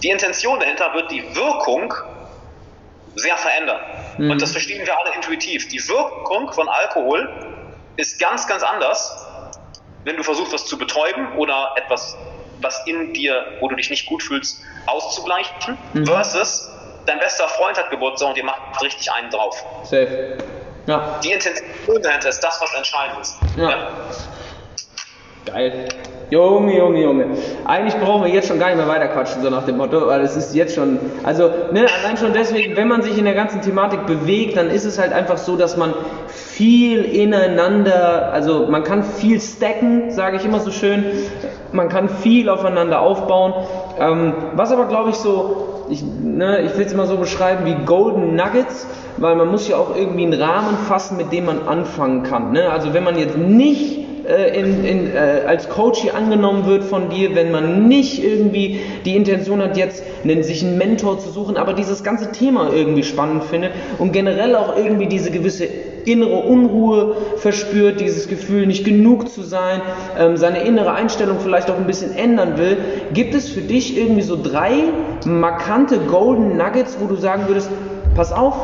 Die Intention dahinter wird die Wirkung sehr verändern. Mhm. Und das verstehen wir alle intuitiv. Die Wirkung von Alkohol ist ganz, ganz anders, wenn du versuchst, was zu betäuben oder etwas, was in dir, wo du dich nicht gut fühlst, auszugleichen, mhm. versus dein bester Freund hat Geburtstag und ihr macht richtig einen drauf. Safe. Ja. Die Intention dahinter ist das, was entscheidend ist. Ja. ja. Geil. Junge, Junge, Junge. Eigentlich brauchen wir jetzt schon gar nicht mehr weiterquatschen, so nach dem Motto, weil es ist jetzt schon, also, ne, allein schon deswegen, wenn man sich in der ganzen Thematik bewegt, dann ist es halt einfach so, dass man viel ineinander, also man kann viel stacken, sage ich immer so schön, man kann viel aufeinander aufbauen. Ähm, was aber, glaube ich, so, ich, ne, ich will es immer so beschreiben wie Golden Nuggets, weil man muss ja auch irgendwie einen Rahmen fassen, mit dem man anfangen kann. Ne? Also wenn man jetzt nicht äh, in, in, äh, als Coach hier angenommen wird von dir, wenn man nicht irgendwie die Intention hat, jetzt einen, sich einen Mentor zu suchen, aber dieses ganze Thema irgendwie spannend findet und generell auch irgendwie diese gewisse innere Unruhe verspürt, dieses Gefühl, nicht genug zu sein, ähm, seine innere Einstellung vielleicht auch ein bisschen ändern will, gibt es für dich irgendwie so drei markante Golden Nuggets, wo du sagen würdest, pass auf,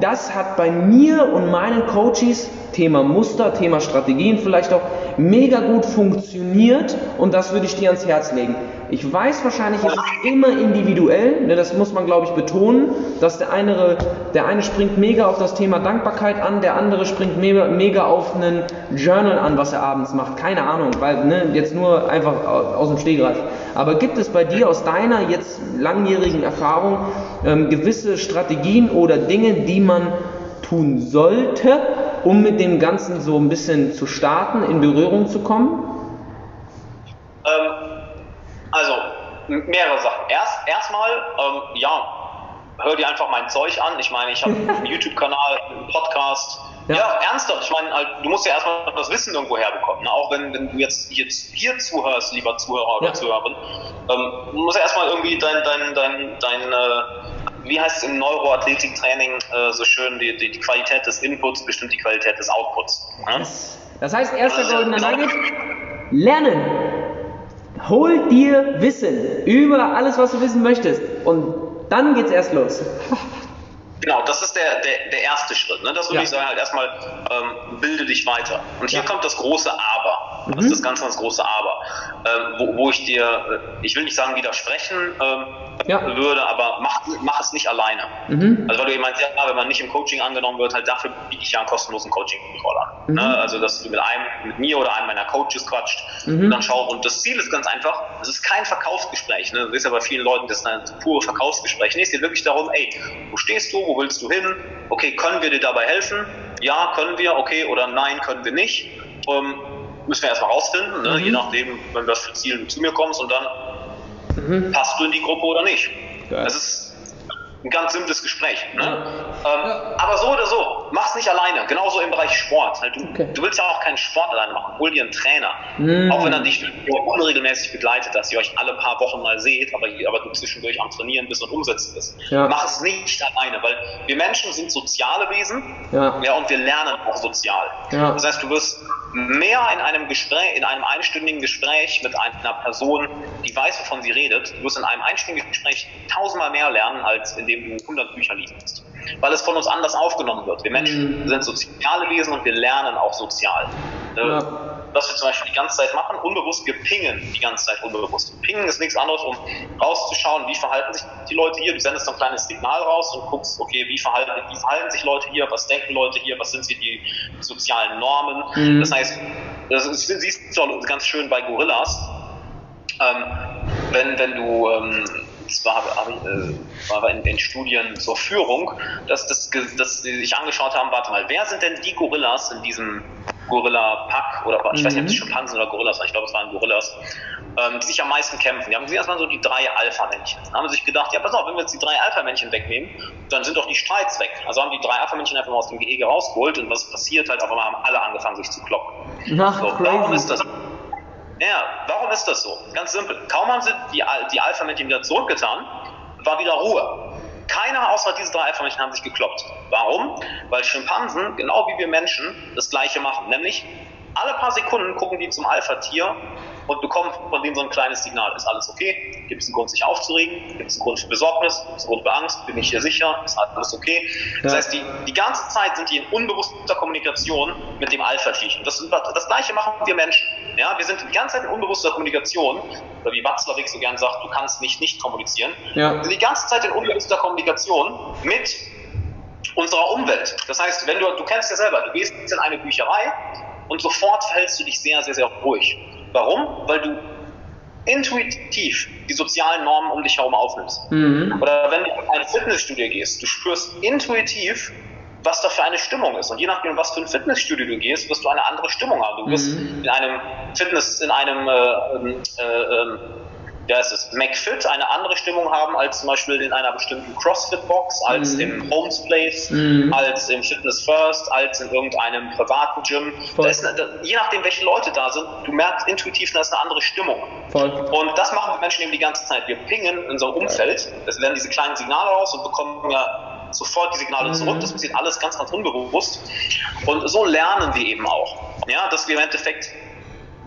das hat bei mir und meinen Coaches, Thema Muster, Thema Strategien vielleicht auch, mega gut funktioniert und das würde ich dir ans Herz legen. Ich weiß wahrscheinlich, es ist immer individuell, ne, das muss man glaube ich betonen, dass der eine, der eine springt mega auf das Thema Dankbarkeit an, der andere springt mega, mega auf einen Journal an, was er abends macht. Keine Ahnung, weil ne, jetzt nur einfach aus dem Stegreif. Aber gibt es bei dir aus deiner jetzt langjährigen Erfahrung ähm, gewisse Strategien oder Dinge, die man tun sollte, um mit dem Ganzen so ein bisschen zu starten, in Berührung zu kommen? Ähm, also mehrere Sachen. Erst erstmal, ähm, ja, hör dir einfach mein Zeug an. Ich meine, ich habe einen YouTube-Kanal, einen Podcast. Ja. ja, ernsthaft. Ich meine, halt, du musst ja erstmal das Wissen irgendwo herbekommen. Ne? Auch wenn, wenn du jetzt, jetzt hier zuhörst, lieber Zuhörer oder ja. Zuhörerin, ähm, du musst ja erstmal irgendwie dein, dein, dein, dein äh, wie heißt es im Neuroathletiktraining äh, so schön, die, die, die, Qualität des Inputs bestimmt die Qualität des Outputs. Ne? Das heißt, erster also, goldener genau. Nugget, lernen. Hol dir Wissen über alles, was du wissen möchtest. Und dann geht's erst los. Genau, das ist der, der, der erste Schritt. Ne? Das würde ja. ich sagen, halt erstmal ähm, bilde dich weiter. Und hier ja. kommt das große Aber. Das mhm. ist das ganz, ganz große Aber. Ähm, wo, wo ich dir, äh, ich will nicht sagen widersprechen ähm, ja. würde, aber mach, mach es nicht alleine. Mhm. Also weil du eben meinst, ja, wenn man nicht im Coaching angenommen wird, halt dafür biete ich ja einen kostenlosen Coaching-Call an. Mhm. Ne? Also dass du mit einem, mit mir oder einem meiner Coaches quatscht mhm. und dann schau. Und das Ziel ist ganz einfach, es ist kein Verkaufsgespräch. Ne? Du siehst ja bei vielen Leuten, das ist ein pure Verkaufsgespräch. Nee, es geht wirklich darum, ey, wo stehst du, wo willst du hin? Okay, können wir dir dabei helfen? Ja, können wir, okay, oder nein, können wir nicht. Ähm, müssen wir erstmal rausfinden, ne? mhm. je nachdem, wenn das für Ziel du zu mir kommst und dann mhm. passt du in die Gruppe oder nicht. Geil. Das ist ein ganz simples Gespräch. Ne? Ja. Ähm, ja. Aber so oder so, mach's nicht alleine. Genauso im Bereich Sport. Halt, du, okay. du, willst ja auch keinen Sport alleine machen. Hol dir einen Trainer. Mm. Auch wenn er dich unregelmäßig begleitet, dass ihr euch alle paar Wochen mal seht, aber, aber du zwischendurch am Trainieren bist und umsetzen bist. Ja. Mach es nicht alleine, weil wir Menschen sind soziale Wesen ja. ja und wir lernen auch sozial. Das heißt, du wirst mehr in einem Gespräch, in einem einstündigen Gespräch mit einer Person, die weiß, wovon sie redet, du wirst in einem einstündigen Gespräch tausendmal mehr lernen, als indem du 100 Bücher liest weil es von uns anders aufgenommen wird. Wir Menschen mhm. sind soziale Wesen und wir lernen auch sozial. Äh, ja. Was wir zum Beispiel die ganze Zeit machen, unbewusst, wir pingen die ganze Zeit unbewusst. Pingen ist nichts anderes, um rauszuschauen, wie verhalten sich die Leute hier. Du sendest ein kleines Signal raus und guckst, okay, wie verhalten, wie verhalten sich Leute hier, was denken Leute hier, was sind sie die sozialen Normen. Mhm. Das heißt, das siehst du ganz schön bei Gorillas. Ähm, wenn, wenn du ähm, das war, äh, war in, in, Studien zur Führung, dass, das, dass sie sich angeschaut haben, warte mal, wer sind denn die Gorillas in diesem Gorilla-Pack oder ich mhm. weiß nicht, ob es mhm. Schimpansen oder Gorillas waren, ich glaube, es waren Gorillas, ähm, die sich am meisten kämpfen. Die haben gesehen, erstmal so die drei Alpha-Männchen. Dann haben sie sich gedacht, ja, pass auf, wenn wir jetzt die drei Alpha-Männchen wegnehmen, dann sind doch die Streits weg. Also haben die drei Alpha-Männchen einfach mal aus dem Gehege rausgeholt und was passiert halt, auf einmal haben alle angefangen, sich zu kloppen. Ach, so, warum ist das? Ja, warum ist das so? Ganz simpel. Kaum haben sie die, die Alpha-Männchen wieder zurückgetan, war wieder Ruhe. Keiner außer diese drei Alpha-Männchen haben sich gekloppt. Warum? Weil Schimpansen, genau wie wir Menschen, das Gleiche machen. Nämlich, alle paar Sekunden gucken die zum Alpha-Tier und bekommen von denen so ein kleines Signal. Ist alles okay? Gibt es einen Grund, sich aufzuregen? Gibt es einen Grund für Besorgnis? Gibt es einen Grund für Angst? Bin ich hier sicher? Ist alles okay? Das heißt, die, die ganze Zeit sind die in unbewusster Kommunikation mit dem Alpha-Tierchen. Das, das Gleiche machen wir Menschen. Ja, wir sind die ganze Zeit in unbewusster Kommunikation, oder wie Watzlawick so gern sagt, du kannst nicht nicht kommunizieren. Ja. Wir sind die ganze Zeit in unbewusster Kommunikation mit unserer Umwelt. Das heißt, wenn du, du kennst ja selber, du gehst in eine Bücherei und sofort verhältst du dich sehr, sehr, sehr ruhig. Warum? Weil du intuitiv die sozialen Normen um dich herum aufnimmst. Mhm. Oder wenn du in ein Fitnessstudio gehst, du spürst intuitiv, was da für eine Stimmung ist. Und je nachdem, was für ein Fitnessstudio du gehst, wirst du eine andere Stimmung haben. Du wirst mhm. in einem Fitness, in einem äh, äh, äh, ja, es ist McFit eine andere Stimmung haben als zum Beispiel in einer bestimmten CrossFit-Box, als mhm. im Homes Place, mhm. als im Fitness First, als in irgendeinem privaten Gym. Da ist, da, je nachdem, welche Leute da sind, du merkst intuitiv, da ist eine andere Stimmung. Voll. Und das machen wir Menschen eben die ganze Zeit. Wir pingen in unser Umfeld, es werden diese kleinen Signale raus und bekommen ja sofort die Signale mhm. zurück. Das passiert alles ganz, ganz unbewusst. Und so lernen wir eben auch. Ja, dass wir im Endeffekt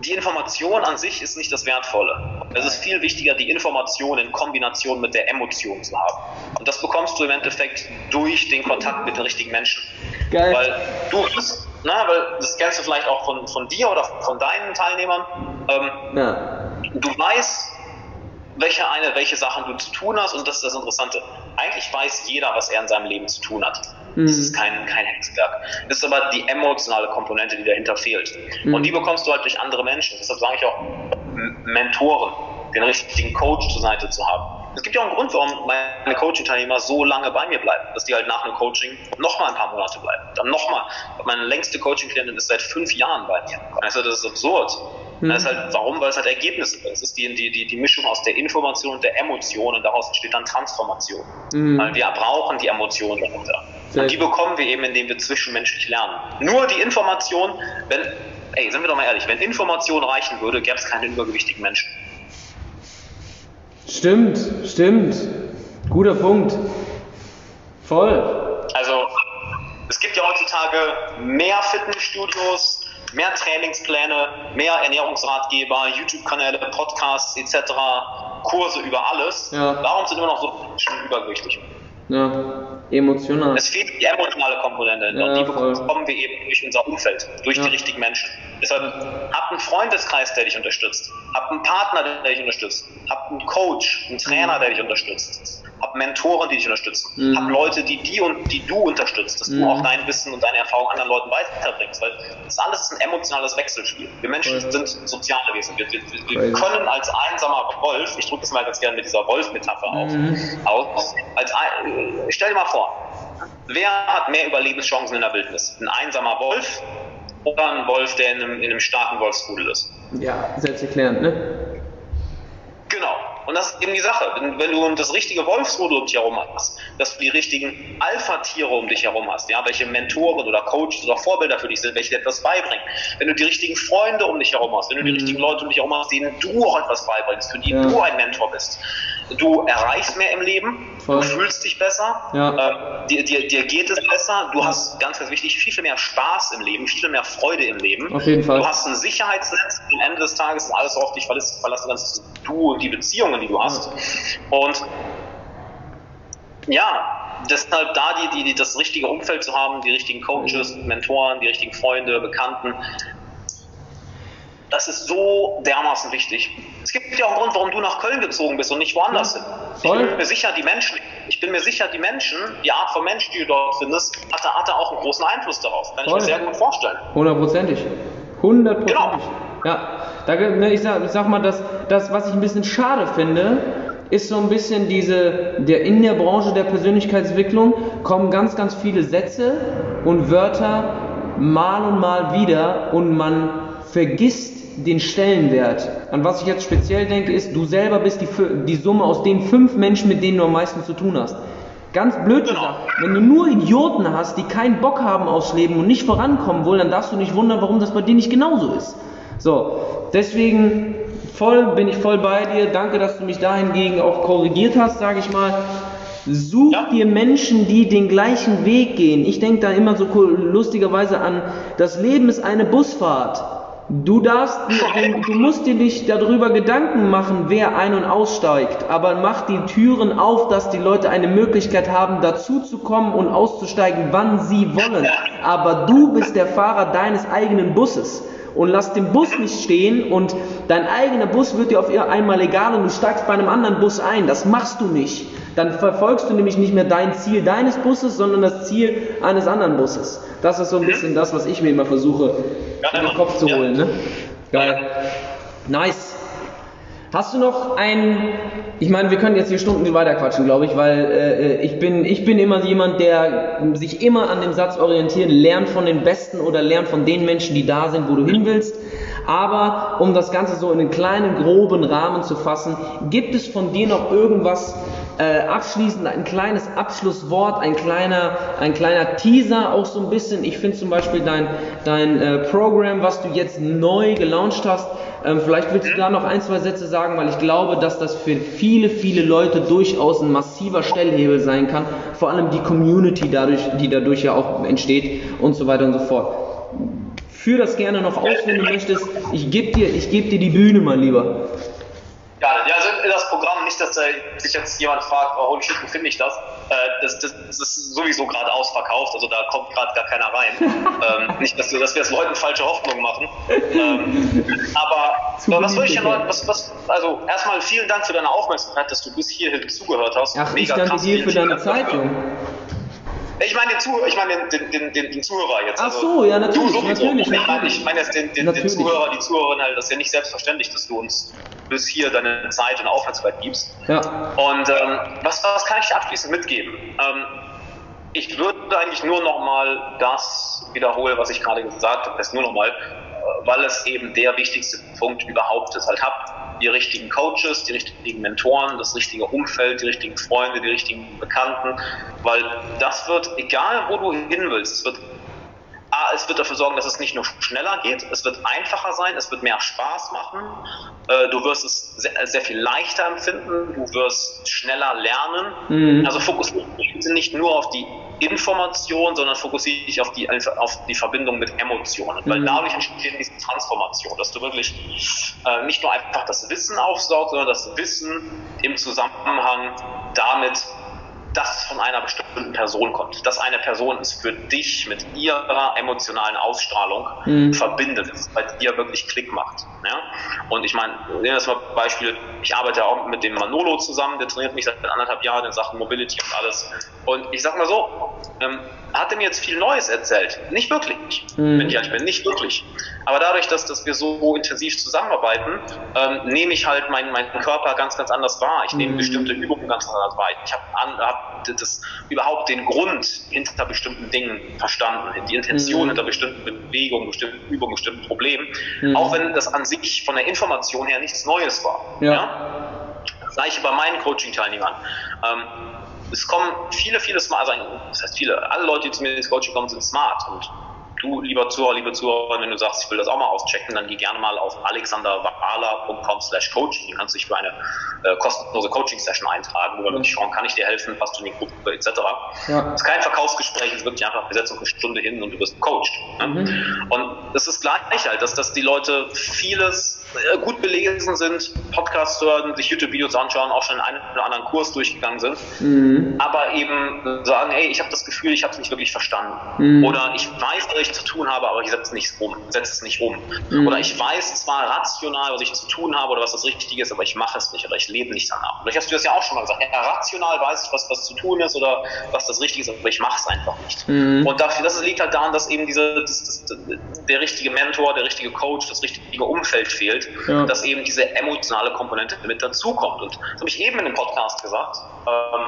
die Information an sich ist nicht das Wertvolle. Es ist viel wichtiger, die Information in Kombination mit der Emotion zu haben. Und das bekommst du im Endeffekt durch den Kontakt mit den richtigen Menschen. Geil. Weil du bist, na, weil das kennst du vielleicht auch von, von dir oder von deinen Teilnehmern. Ähm, ja. Du weißt, welche eine, welche Sachen du zu tun hast und das ist das Interessante. Eigentlich weiß jeder, was er in seinem Leben zu tun hat. Mhm. Das ist kein, kein Hexenwerk. Das ist aber die emotionale Komponente, die dahinter fehlt. Mhm. Und die bekommst du halt durch andere Menschen. Deshalb sage ich auch Mentoren, den richtigen Coach zur Seite zu haben. Es gibt ja auch einen Grund, warum meine Coaching-Teilnehmer so lange bei mir bleiben, dass die halt nach einem Coaching nochmal ein paar Monate bleiben. Dann nochmal. Meine längste Coaching-Klientin ist seit fünf Jahren bei mir. Also das ist absurd. Mhm. Das ist halt, warum? Weil es halt Ergebnisse ist. Es ist die, die, die, die Mischung aus der Information und der Emotion und daraus entsteht dann Transformation. Mhm. Weil wir brauchen die Emotionen dahinter. Und die bekommen wir eben, indem wir zwischenmenschlich lernen. Nur die Information, wenn, ey, sind wir doch mal ehrlich, wenn Information reichen würde, gäbe es keine übergewichtigen Menschen. Stimmt, stimmt. Guter Punkt. Voll. Also, es gibt ja heutzutage mehr Fitnessstudios, mehr Trainingspläne, mehr Ernährungsratgeber, YouTube-Kanäle, Podcasts etc., Kurse über alles. Ja. Warum sind immer noch so Menschen übergewichtig? Ja, emotional. Es fehlt die emotionale Komponente ja, und die voll. bekommen wir eben durch unser Umfeld, durch ja. die richtigen Menschen. Deshalb habt einen Freundeskreis, der dich unterstützt, habt einen Partner, der dich unterstützt, habt einen Coach, einen Trainer, der dich unterstützt hab Mentoren, die dich unterstützen, mhm. hab Leute, die die und die du unterstützt, dass mhm. du auch dein Wissen und deine Erfahrung anderen Leuten weiterbringst, weil das alles ist ein emotionales Wechselspiel. Wir Menschen mhm. sind soziale Wesen. Wir, wir, wir können als einsamer Wolf, ich drücke das mal ganz gerne mit dieser Wolf-Metapher auf, mhm. aus, als ein, stell dir mal vor, wer hat mehr Überlebenschancen in der Wildnis? Ein einsamer Wolf oder ein Wolf, der in einem, in einem starken Wolfsrudel ist? Ja, selbsterklärend, ne? Genau. Und das ist eben die Sache. Wenn, wenn du das richtige Wolfsrudel um dich herum hast, dass du die richtigen Alpha-Tiere um dich herum hast, ja, welche Mentoren oder Coaches oder Vorbilder für dich sind, welche dir etwas beibringen. Wenn du die richtigen Freunde um dich herum hast, wenn du die mhm. richtigen Leute um dich herum hast, denen du auch etwas beibringst, für die ja. du ein Mentor bist. Du erreichst mehr im Leben, Voll. du fühlst dich besser, ja. ähm, dir, dir, dir geht es besser, du hast ganz, ganz wichtig viel, viel mehr Spaß im Leben, viel mehr Freude im Leben. Auf jeden Fall. Du hast ein Sicherheitsnetz, am Ende des Tages ist alles auf dich verlassen kannst, du und die Beziehungen, die du hast. Und ja, deshalb da die, die, die, das richtige Umfeld zu haben, die richtigen Coaches, Mentoren, die richtigen Freunde, Bekannten, das ist so dermaßen wichtig. Es gibt ja auch einen Grund, warum du nach Köln gezogen bist und nicht woanders hin. Ich bin mir sicher, die Menschen, ich bin mir sicher, die Menschen, die Art von Menschen, die du dort findest, hat, hat da auch einen großen Einfluss darauf. Kann Voll. ich mir sehr gut vorstellen. Hundertprozentig. Hundertprozentig. Genau. Ja, da, ne, ich, sag, ich sag mal, das, das, was ich ein bisschen schade finde, ist so ein bisschen diese, der in der Branche der Persönlichkeitsentwicklung kommen ganz, ganz viele Sätze und Wörter mal und mal wieder und man vergisst den Stellenwert. An was ich jetzt speziell denke, ist, du selber bist die, die Summe aus den fünf Menschen, mit denen du am meisten zu tun hast. Ganz blöd genau. gesagt, wenn du nur Idioten hast, die keinen Bock haben aufs Leben und nicht vorankommen wollen, dann darfst du nicht wundern, warum das bei dir nicht genauso ist. So, deswegen voll, bin ich voll bei dir. Danke, dass du mich dahingegen auch korrigiert hast, sage ich mal. Such ja. dir Menschen, die den gleichen Weg gehen. Ich denke da immer so lustigerweise an, das Leben ist eine Busfahrt. Du darfst, du, musst dir nicht darüber Gedanken machen, wer ein- und aussteigt, aber mach die Türen auf, dass die Leute eine Möglichkeit haben, dazu zu kommen und auszusteigen, wann sie wollen. Aber du bist der Fahrer deines eigenen Busses und lass den Bus nicht stehen und dein eigener Bus wird dir auf einmal egal und du steigst bei einem anderen Bus ein. Das machst du nicht. Dann verfolgst du nämlich nicht mehr dein Ziel deines Busses, sondern das Ziel eines anderen Busses. Das ist so ein bisschen das, was ich mir immer versuche, in den Kopf zu holen. Ne? Geil. Nice. Hast du noch ein, ich meine, wir können jetzt hier Stunden weiter quatschen, glaube ich, weil äh, ich, bin, ich bin immer jemand, der sich immer an dem Satz orientiert, lernt von den Besten oder lernt von den Menschen, die da sind, wo du hin willst. Aber um das Ganze so in einen kleinen, groben Rahmen zu fassen, gibt es von dir noch irgendwas, äh, abschließend ein kleines Abschlusswort, ein kleiner, ein kleiner Teaser, auch so ein bisschen. Ich finde zum Beispiel dein, dein äh, Programm, was du jetzt neu gelauncht hast, ähm, vielleicht willst du da noch ein, zwei Sätze sagen, weil ich glaube, dass das für viele, viele Leute durchaus ein massiver Stellhebel sein kann. Vor allem die Community, dadurch, die dadurch ja auch entsteht und so weiter und so fort. Führ das gerne noch aus, wenn du möchtest. Ich gebe dir, geb dir die Bühne, mein Lieber. Ja, ja also das Programm, nicht, dass sich jetzt jemand fragt, oh, holy shit, wo finde ich das? Äh, das, das? das, ist sowieso gerade ausverkauft, also da kommt gerade gar keiner rein. ähm, nicht, dass, dass wir es Leuten falsche Hoffnung machen. Ähm, aber was soll ich denn Leuten, was, was, also erstmal vielen Dank für deine Aufmerksamkeit, dass du bis hierhin zugehört hast. Ach, Mega ich danke krass, dir für deine Zeit, Junge. Ich meine den, Zuh ich mein den, den, den, den, Zuhörer jetzt. Ach also so, ja, natürlich. Du sowieso. natürlich, ich meine ich mein jetzt den, den, den Zuhörer, die Zuhörerin halt, das ist ja nicht selbstverständlich, dass du uns bis hier deine Zeit und Aufmerksamkeit gibst. Ja. Und ähm, was, was kann ich abschließend mitgeben? Ähm, ich würde eigentlich nur nochmal das wiederholen, was ich gerade gesagt habe, das nur nochmal, äh, weil es eben der wichtigste Punkt überhaupt ist. Halt habt die richtigen Coaches, die richtigen Mentoren, das richtige Umfeld, die richtigen Freunde, die richtigen Bekannten, weil das wird, egal wo du hin willst, es wird A, es wird dafür sorgen, dass es nicht nur schneller geht, es wird einfacher sein, es wird mehr Spaß machen, äh, du wirst es sehr, sehr, viel leichter empfinden, du wirst schneller lernen. Mhm. Also fokussiere dich nicht nur auf die Information, sondern fokussiere dich auf die, auf die Verbindung mit Emotionen, weil mhm. dadurch entsteht diese Transformation, dass du wirklich äh, nicht nur einfach das Wissen aufsaugst, sondern das Wissen im Zusammenhang damit das von einer bestimmten Person kommt. Dass eine Person es für dich mit ihrer emotionalen Ausstrahlung mhm. verbindet, dass es bei dir wirklich Klick macht. Ja? Und ich meine, nehmen wir das mal Beispiel, ich arbeite auch mit dem Manolo zusammen, der trainiert mich seit anderthalb Jahren in Sachen Mobility und alles. Und ich sag mal so, ähm, hat er mir jetzt viel Neues erzählt? Nicht wirklich, mhm. wenn ich ehrlich bin, nicht wirklich. Aber dadurch, dass, dass wir so intensiv zusammenarbeiten, ähm, nehme ich halt meinen, meinen Körper ganz, ganz anders wahr. Ich nehme mhm. bestimmte Übungen ganz anders wahr. Ich habe hab das, überhaupt den Grund hinter bestimmten Dingen verstanden, die Intention mhm. hinter bestimmten Bewegungen, bestimmten Übungen, bestimmten Problemen. Mhm. Auch wenn das an sich von der Information her nichts Neues war. Ja. ja? Das gleiche bei meinen Coaching-Teilnehmern. Ähm, es kommen viele, viele Smart, also das heißt viele, alle Leute, die zu mir ins Coaching kommen, sind smart und du, lieber Zuhörer, liebe Zuhörer, wenn du sagst, ich will das auch mal auschecken, dann geh gerne mal auf alexanderwala.com slash coaching. Du kannst dich für eine äh, kostenlose Coaching-Session eintragen, wo wir wirklich schauen, kann ich dir helfen, passt du in die Gruppe, etc. Ja. Das ist kein Verkaufsgespräch, es ist wirklich einfach, wir setzen uns eine Stunde hin und du wirst coacht. Ne? Mhm. Und es ist gleich halt, dass, dass die Leute vieles gut belesen sind, Podcasts hören, sich YouTube-Videos anschauen, auch schon einen oder anderen Kurs durchgegangen sind, mhm. aber eben sagen, hey, ich habe das Gefühl, ich habe es nicht wirklich verstanden. Mhm. Oder ich weiß, was ich zu tun habe, aber ich setze es nicht um. Setze es nicht um. Mhm. Oder ich weiß zwar rational, was ich zu tun habe oder was das Richtige ist, aber ich mache es nicht oder ich lebe nicht danach. Vielleicht hast du das ja auch schon mal gesagt. Ja, rational weiß ich, was, was zu tun ist oder was das Richtige ist, aber ich mache es einfach nicht. Mhm. Und dafür, das liegt halt daran, dass eben diese, das, das, der richtige Mentor, der richtige Coach, das richtige Umfeld fehlt entwickelt, ja. dass eben diese emotionale Komponente mit dazukommt. Und das habe ich eben in dem Podcast gesagt. Ähm,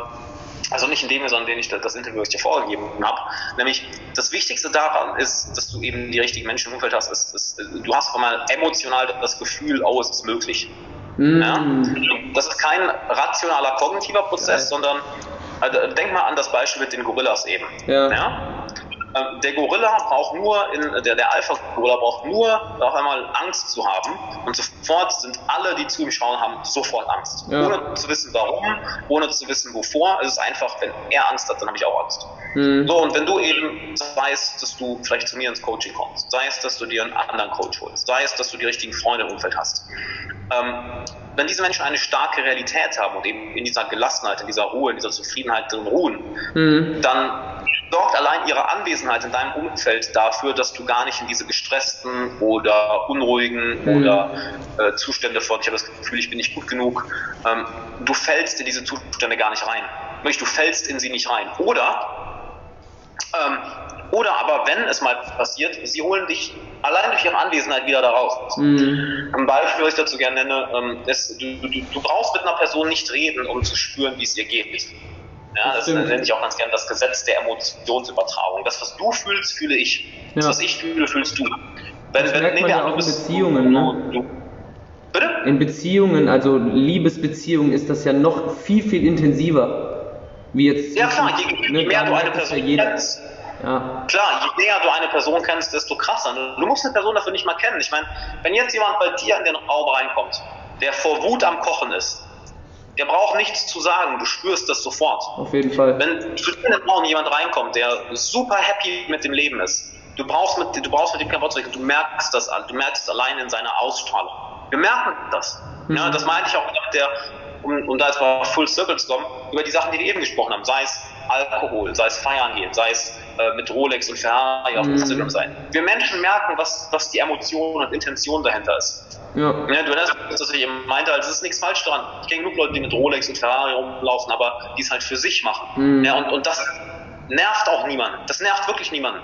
also nicht in dem, sondern den ich das Interview, das ich dir vorgegeben habe. Nämlich das Wichtigste daran ist, dass du eben die richtigen Menschen im Umfeld hast. Ist, ist, du hast mal emotional das Gefühl, oh, es ist möglich. Mm. Ja? Das ist kein rationaler kognitiver Prozess, ja. sondern also, denk mal an das Beispiel mit den Gorillas eben. Ja. ja? Ähm, der Gorilla braucht nur, in, der, der Alpha-Gorilla braucht nur auf einmal Angst zu haben und sofort sind alle, die zu ihm schauen, haben sofort Angst. Ja. Ohne zu wissen warum, ohne zu wissen wovor. Es ist einfach, wenn er Angst hat, dann habe ich auch Angst. Mhm. So, und wenn du eben weißt, dass du vielleicht zu mir ins Coaching kommst, sei es, dass du dir einen anderen Coach holst, sei es, dass du die richtigen Freunde im Umfeld hast, ähm, wenn diese Menschen eine starke Realität haben und eben in dieser Gelassenheit, in dieser Ruhe, in dieser Zufriedenheit drin ruhen, mhm. dann sorgt allein ihre Anwesenheit in deinem Umfeld dafür, dass du gar nicht in diese gestressten oder unruhigen mhm. oder äh, Zustände von, ich habe das Gefühl, ich bin nicht gut genug, ähm, du fällst in diese Zustände gar nicht rein. Du fällst in sie nicht rein. Oder ähm, oder aber, wenn es mal passiert, sie holen dich allein durch ihre Anwesenheit wieder da raus. Mhm. Ein Beispiel, was ich dazu gerne nenne, ähm, ist, du, du, du, brauchst mit einer Person nicht reden, um zu spüren, wie es ihr geht. Ja, das, das nenne ich auch ganz gerne das Gesetz der Emotionsübertragung. Das, was du fühlst, fühle ich. Das, ja. was ich fühle, fühlst du. Wenn, das wenn, merkt man ja auch in Beziehungen. Ne? Du, bitte? In Beziehungen, also Liebesbeziehungen, ist das ja noch viel, viel intensiver. Wie jetzt. Ja, klar, je, je mehr du eine Person ja kennst ja. Klar, je näher du eine Person kennst, desto krasser. Du musst eine Person dafür nicht mal kennen. Ich meine, wenn jetzt jemand bei dir in den Raum reinkommt, der vor Wut am Kochen ist, der braucht nichts zu sagen, du spürst das sofort. Auf jeden Fall. Wenn zu dir in den Raum jemand reinkommt, der super happy mit dem Leben ist, du brauchst mit, du brauchst mit dem kein Wort zu reden, du merkst das, du merkst es allein in seiner Ausstrahlung. Wir merken das. Mhm. Ja, das meinte ich auch mit der, um, um da jetzt mal Full Circle zu kommen, über die Sachen, die wir eben gesprochen haben, sei es Alkohol, sei es feiern gehen, sei es äh, mit Rolex und Ferrari auf Instagram mhm. sein. Wir Menschen merken, was, was die Emotion und Intention dahinter ist. Ja. ja du erinnerst dass ich eben meinte, also es ist nichts falsch dran. Ich kenne genug Leute, die mit Rolex und Ferrari rumlaufen, aber die es halt für sich machen. Mhm. Ja, und, und das nervt auch niemanden. Das nervt wirklich niemanden.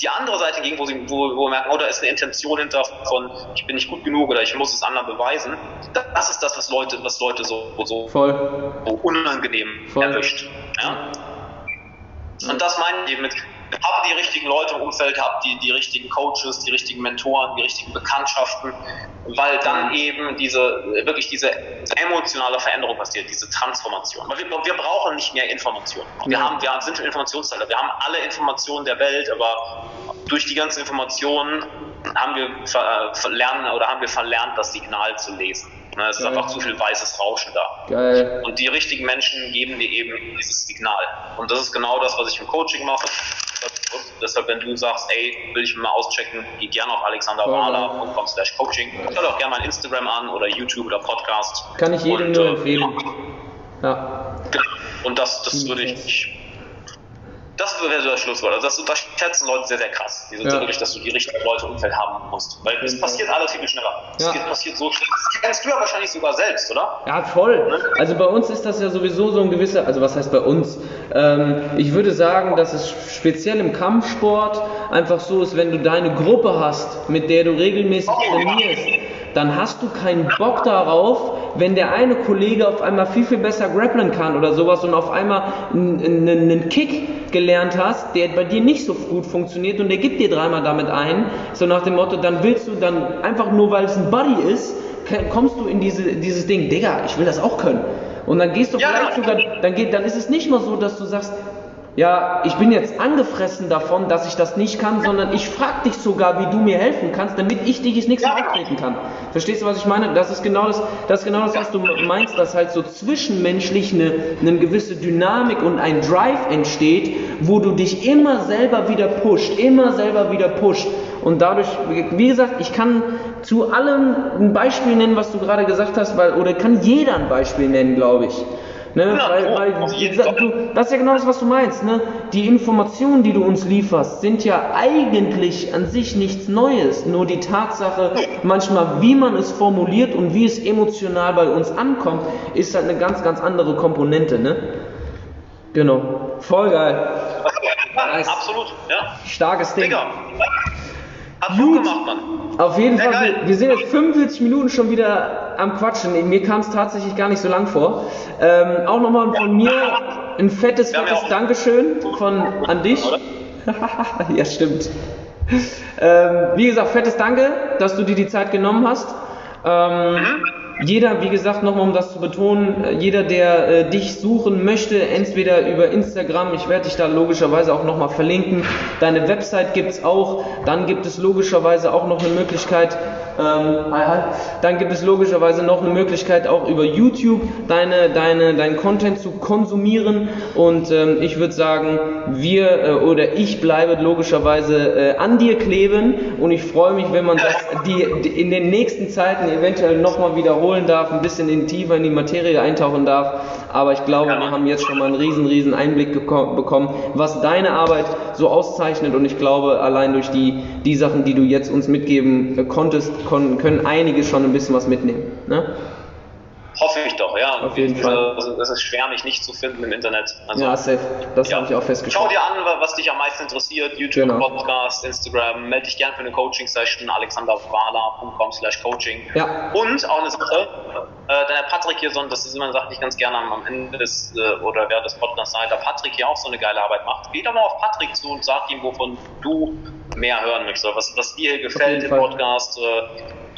Die andere Seite hingegen, wo sie wo, wo wir merken, oh, da ist eine Intention hinter von ich bin nicht gut genug oder ich muss es anderen beweisen, das ist das, was Leute, was Leute so, so, Voll. so unangenehm Voll. erwischt. Ja? Und das meine ich mit, habt die richtigen Leute im Umfeld, habt die, die richtigen Coaches, die richtigen Mentoren, die richtigen Bekanntschaften, weil dann eben diese, wirklich diese emotionale Veränderung passiert, diese Transformation. Weil wir, wir brauchen nicht mehr Informationen. Wir, haben, wir sind Informationsteile, wir haben alle Informationen der Welt, aber durch die ganzen Informationen haben wir verlernt oder haben wir verlernt, das Signal zu lesen. Ne, es ist Geil. einfach zu viel weißes Rauschen da. Geil. Und die richtigen Menschen geben dir eben dieses Signal. Und das ist genau das, was ich im Coaching mache. Deshalb, wenn du sagst, ey, will ich mal auschecken, geh gerne auf alexanderwahler.com slash coaching. Schau doch gerne mein Instagram an oder YouTube oder Podcast. Kann ich jedem nur äh, empfehlen. Ja. Genau. Und das, das würde ich das wäre so das Schlusswort. Also das unterschätzen Leute sehr, sehr krass. Diese, ja. wirklich, dass du die richtigen Leute im Umfeld haben musst. Weil es passiert alles viel schneller. Es ja. passiert so schnell. Das kennst du ja wahrscheinlich sogar selbst, oder? Ja, voll. Ne? Also bei uns ist das ja sowieso so ein gewisser, also was heißt bei uns? Ähm, ich würde sagen, dass es speziell im Kampfsport einfach so ist, wenn du deine Gruppe hast, mit der du regelmäßig oh, trainierst, dann hast du keinen Bock darauf, wenn der eine Kollege auf einmal viel, viel besser grappeln kann oder sowas und auf einmal einen, Kick gelernt hast, der bei dir nicht so gut funktioniert und der gibt dir dreimal damit ein, so nach dem Motto, dann willst du dann einfach nur, weil es ein Buddy ist, kommst du in diese, dieses Ding, Digga, ich will das auch können. Und dann gehst du Ja, vielleicht genau. sogar, dann, geht, dann ist es nicht mal so, dass du sagst, ja, ich bin jetzt angefressen davon, dass ich das nicht kann, sondern ich frage dich sogar, wie du mir helfen kannst, damit ich dich das nächste Mal auftreten kann. Verstehst du, was ich meine? Das ist genau das, das ist genau das, was du meinst, dass halt so zwischenmenschlich eine, eine gewisse Dynamik und ein Drive entsteht, wo du dich immer selber wieder pusht, immer selber wieder pusht. Und dadurch, wie gesagt, ich kann zu allem ein Beispiel nennen, was du gerade gesagt hast, weil, oder kann jeder ein Beispiel nennen, glaube ich. Ne? Ja, weil, weil, du, das ist ja genau das, was du meinst. Ne? Die Informationen, die du uns lieferst, sind ja eigentlich an sich nichts Neues. Nur die Tatsache, manchmal, wie man es formuliert und wie es emotional bei uns ankommt, ist halt eine ganz, ganz andere Komponente. Ne? Genau. Voll geil. Nice. Absolut, ja. Starkes Ding. Digga. Hat Gut. Gemacht, Mann. Auf jeden Sehr Fall, geil. wir, sind jetzt 45 Minuten schon wieder am Quatschen. Mir kam es tatsächlich gar nicht so lang vor. Ähm, auch nochmal von mir ein fettes, fettes Dankeschön von, an dich. Ja, stimmt. Ähm, wie gesagt, fettes Danke, dass du dir die Zeit genommen hast. Ähm, Mhm. Jeder, wie gesagt, nochmal um das zu betonen, äh, jeder, der äh, dich suchen möchte, entweder über Instagram, ich werde dich da logischerweise auch nochmal verlinken, deine Website gibt's auch, dann gibt es logischerweise auch noch eine Möglichkeit, ähm, dann gibt es logischerweise noch eine Möglichkeit auch über YouTube deine, deine, deinen Content zu konsumieren. Und ähm, ich würde sagen, wir äh, oder ich bleibe logischerweise äh, an dir kleben. Und ich freue mich, wenn man das die, die in den nächsten Zeiten eventuell nochmal wiederholen darf, ein bisschen in tiefer in die Materie eintauchen darf. Aber ich glaube, wir haben jetzt schon mal einen riesen, riesen Einblick bekommen, was deine Arbeit so auszeichnet. Und ich glaube, allein durch die, die Sachen, die du jetzt uns mitgeben äh, konntest, kon können einige schon ein bisschen was mitnehmen. Ne? Hoffe ich doch, ja. Auf jeden Fall. Also, es ist schwer, mich nicht zu finden im Internet. Also, Ja, safe. Das Ja. habe ich auch Schau festgestellt. dir an, wa- was dich am meisten interessiert. YouTube, Genau. Podcast, Instagram. Melde dich gerne für eine Coaching-Session. alexanderwala.com slash coaching. Ja. Und auch eine Sache, äh, der Patrick hier, so, das ist immer eine Sache, die ich ganz gerne am, am Ende des äh, oder während des Podcasts sage, da Patrick hier auch so eine geile Arbeit macht. Geh doch mal auf Patrick zu und sag ihm, wovon du mehr hören möchtest, oder was, was dir hier gefällt im Fall. Podcast. Äh,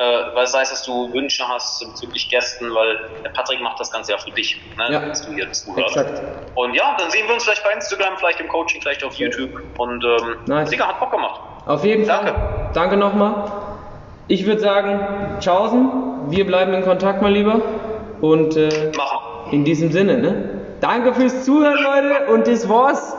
äh, weil sei es, dass du Wünsche hast bezüglich Gästen, weil der Patrick macht das Ganze ja für dich, ne, Ja. dass du hier zuhörst. Exakt. Und ja, dann sehen wir uns vielleicht bei Instagram, vielleicht im Coaching, vielleicht auf YouTube. Und ähm, Nice. Digga, hat Bock gemacht. Auf jeden Fall. Danke. Danke nochmal. Ich würde sagen, tschaußen. Wir bleiben in Kontakt, mein Lieber. Und äh, Machen. in diesem Sinne, ne? Danke fürs Zuhören, Leute. Und das war's.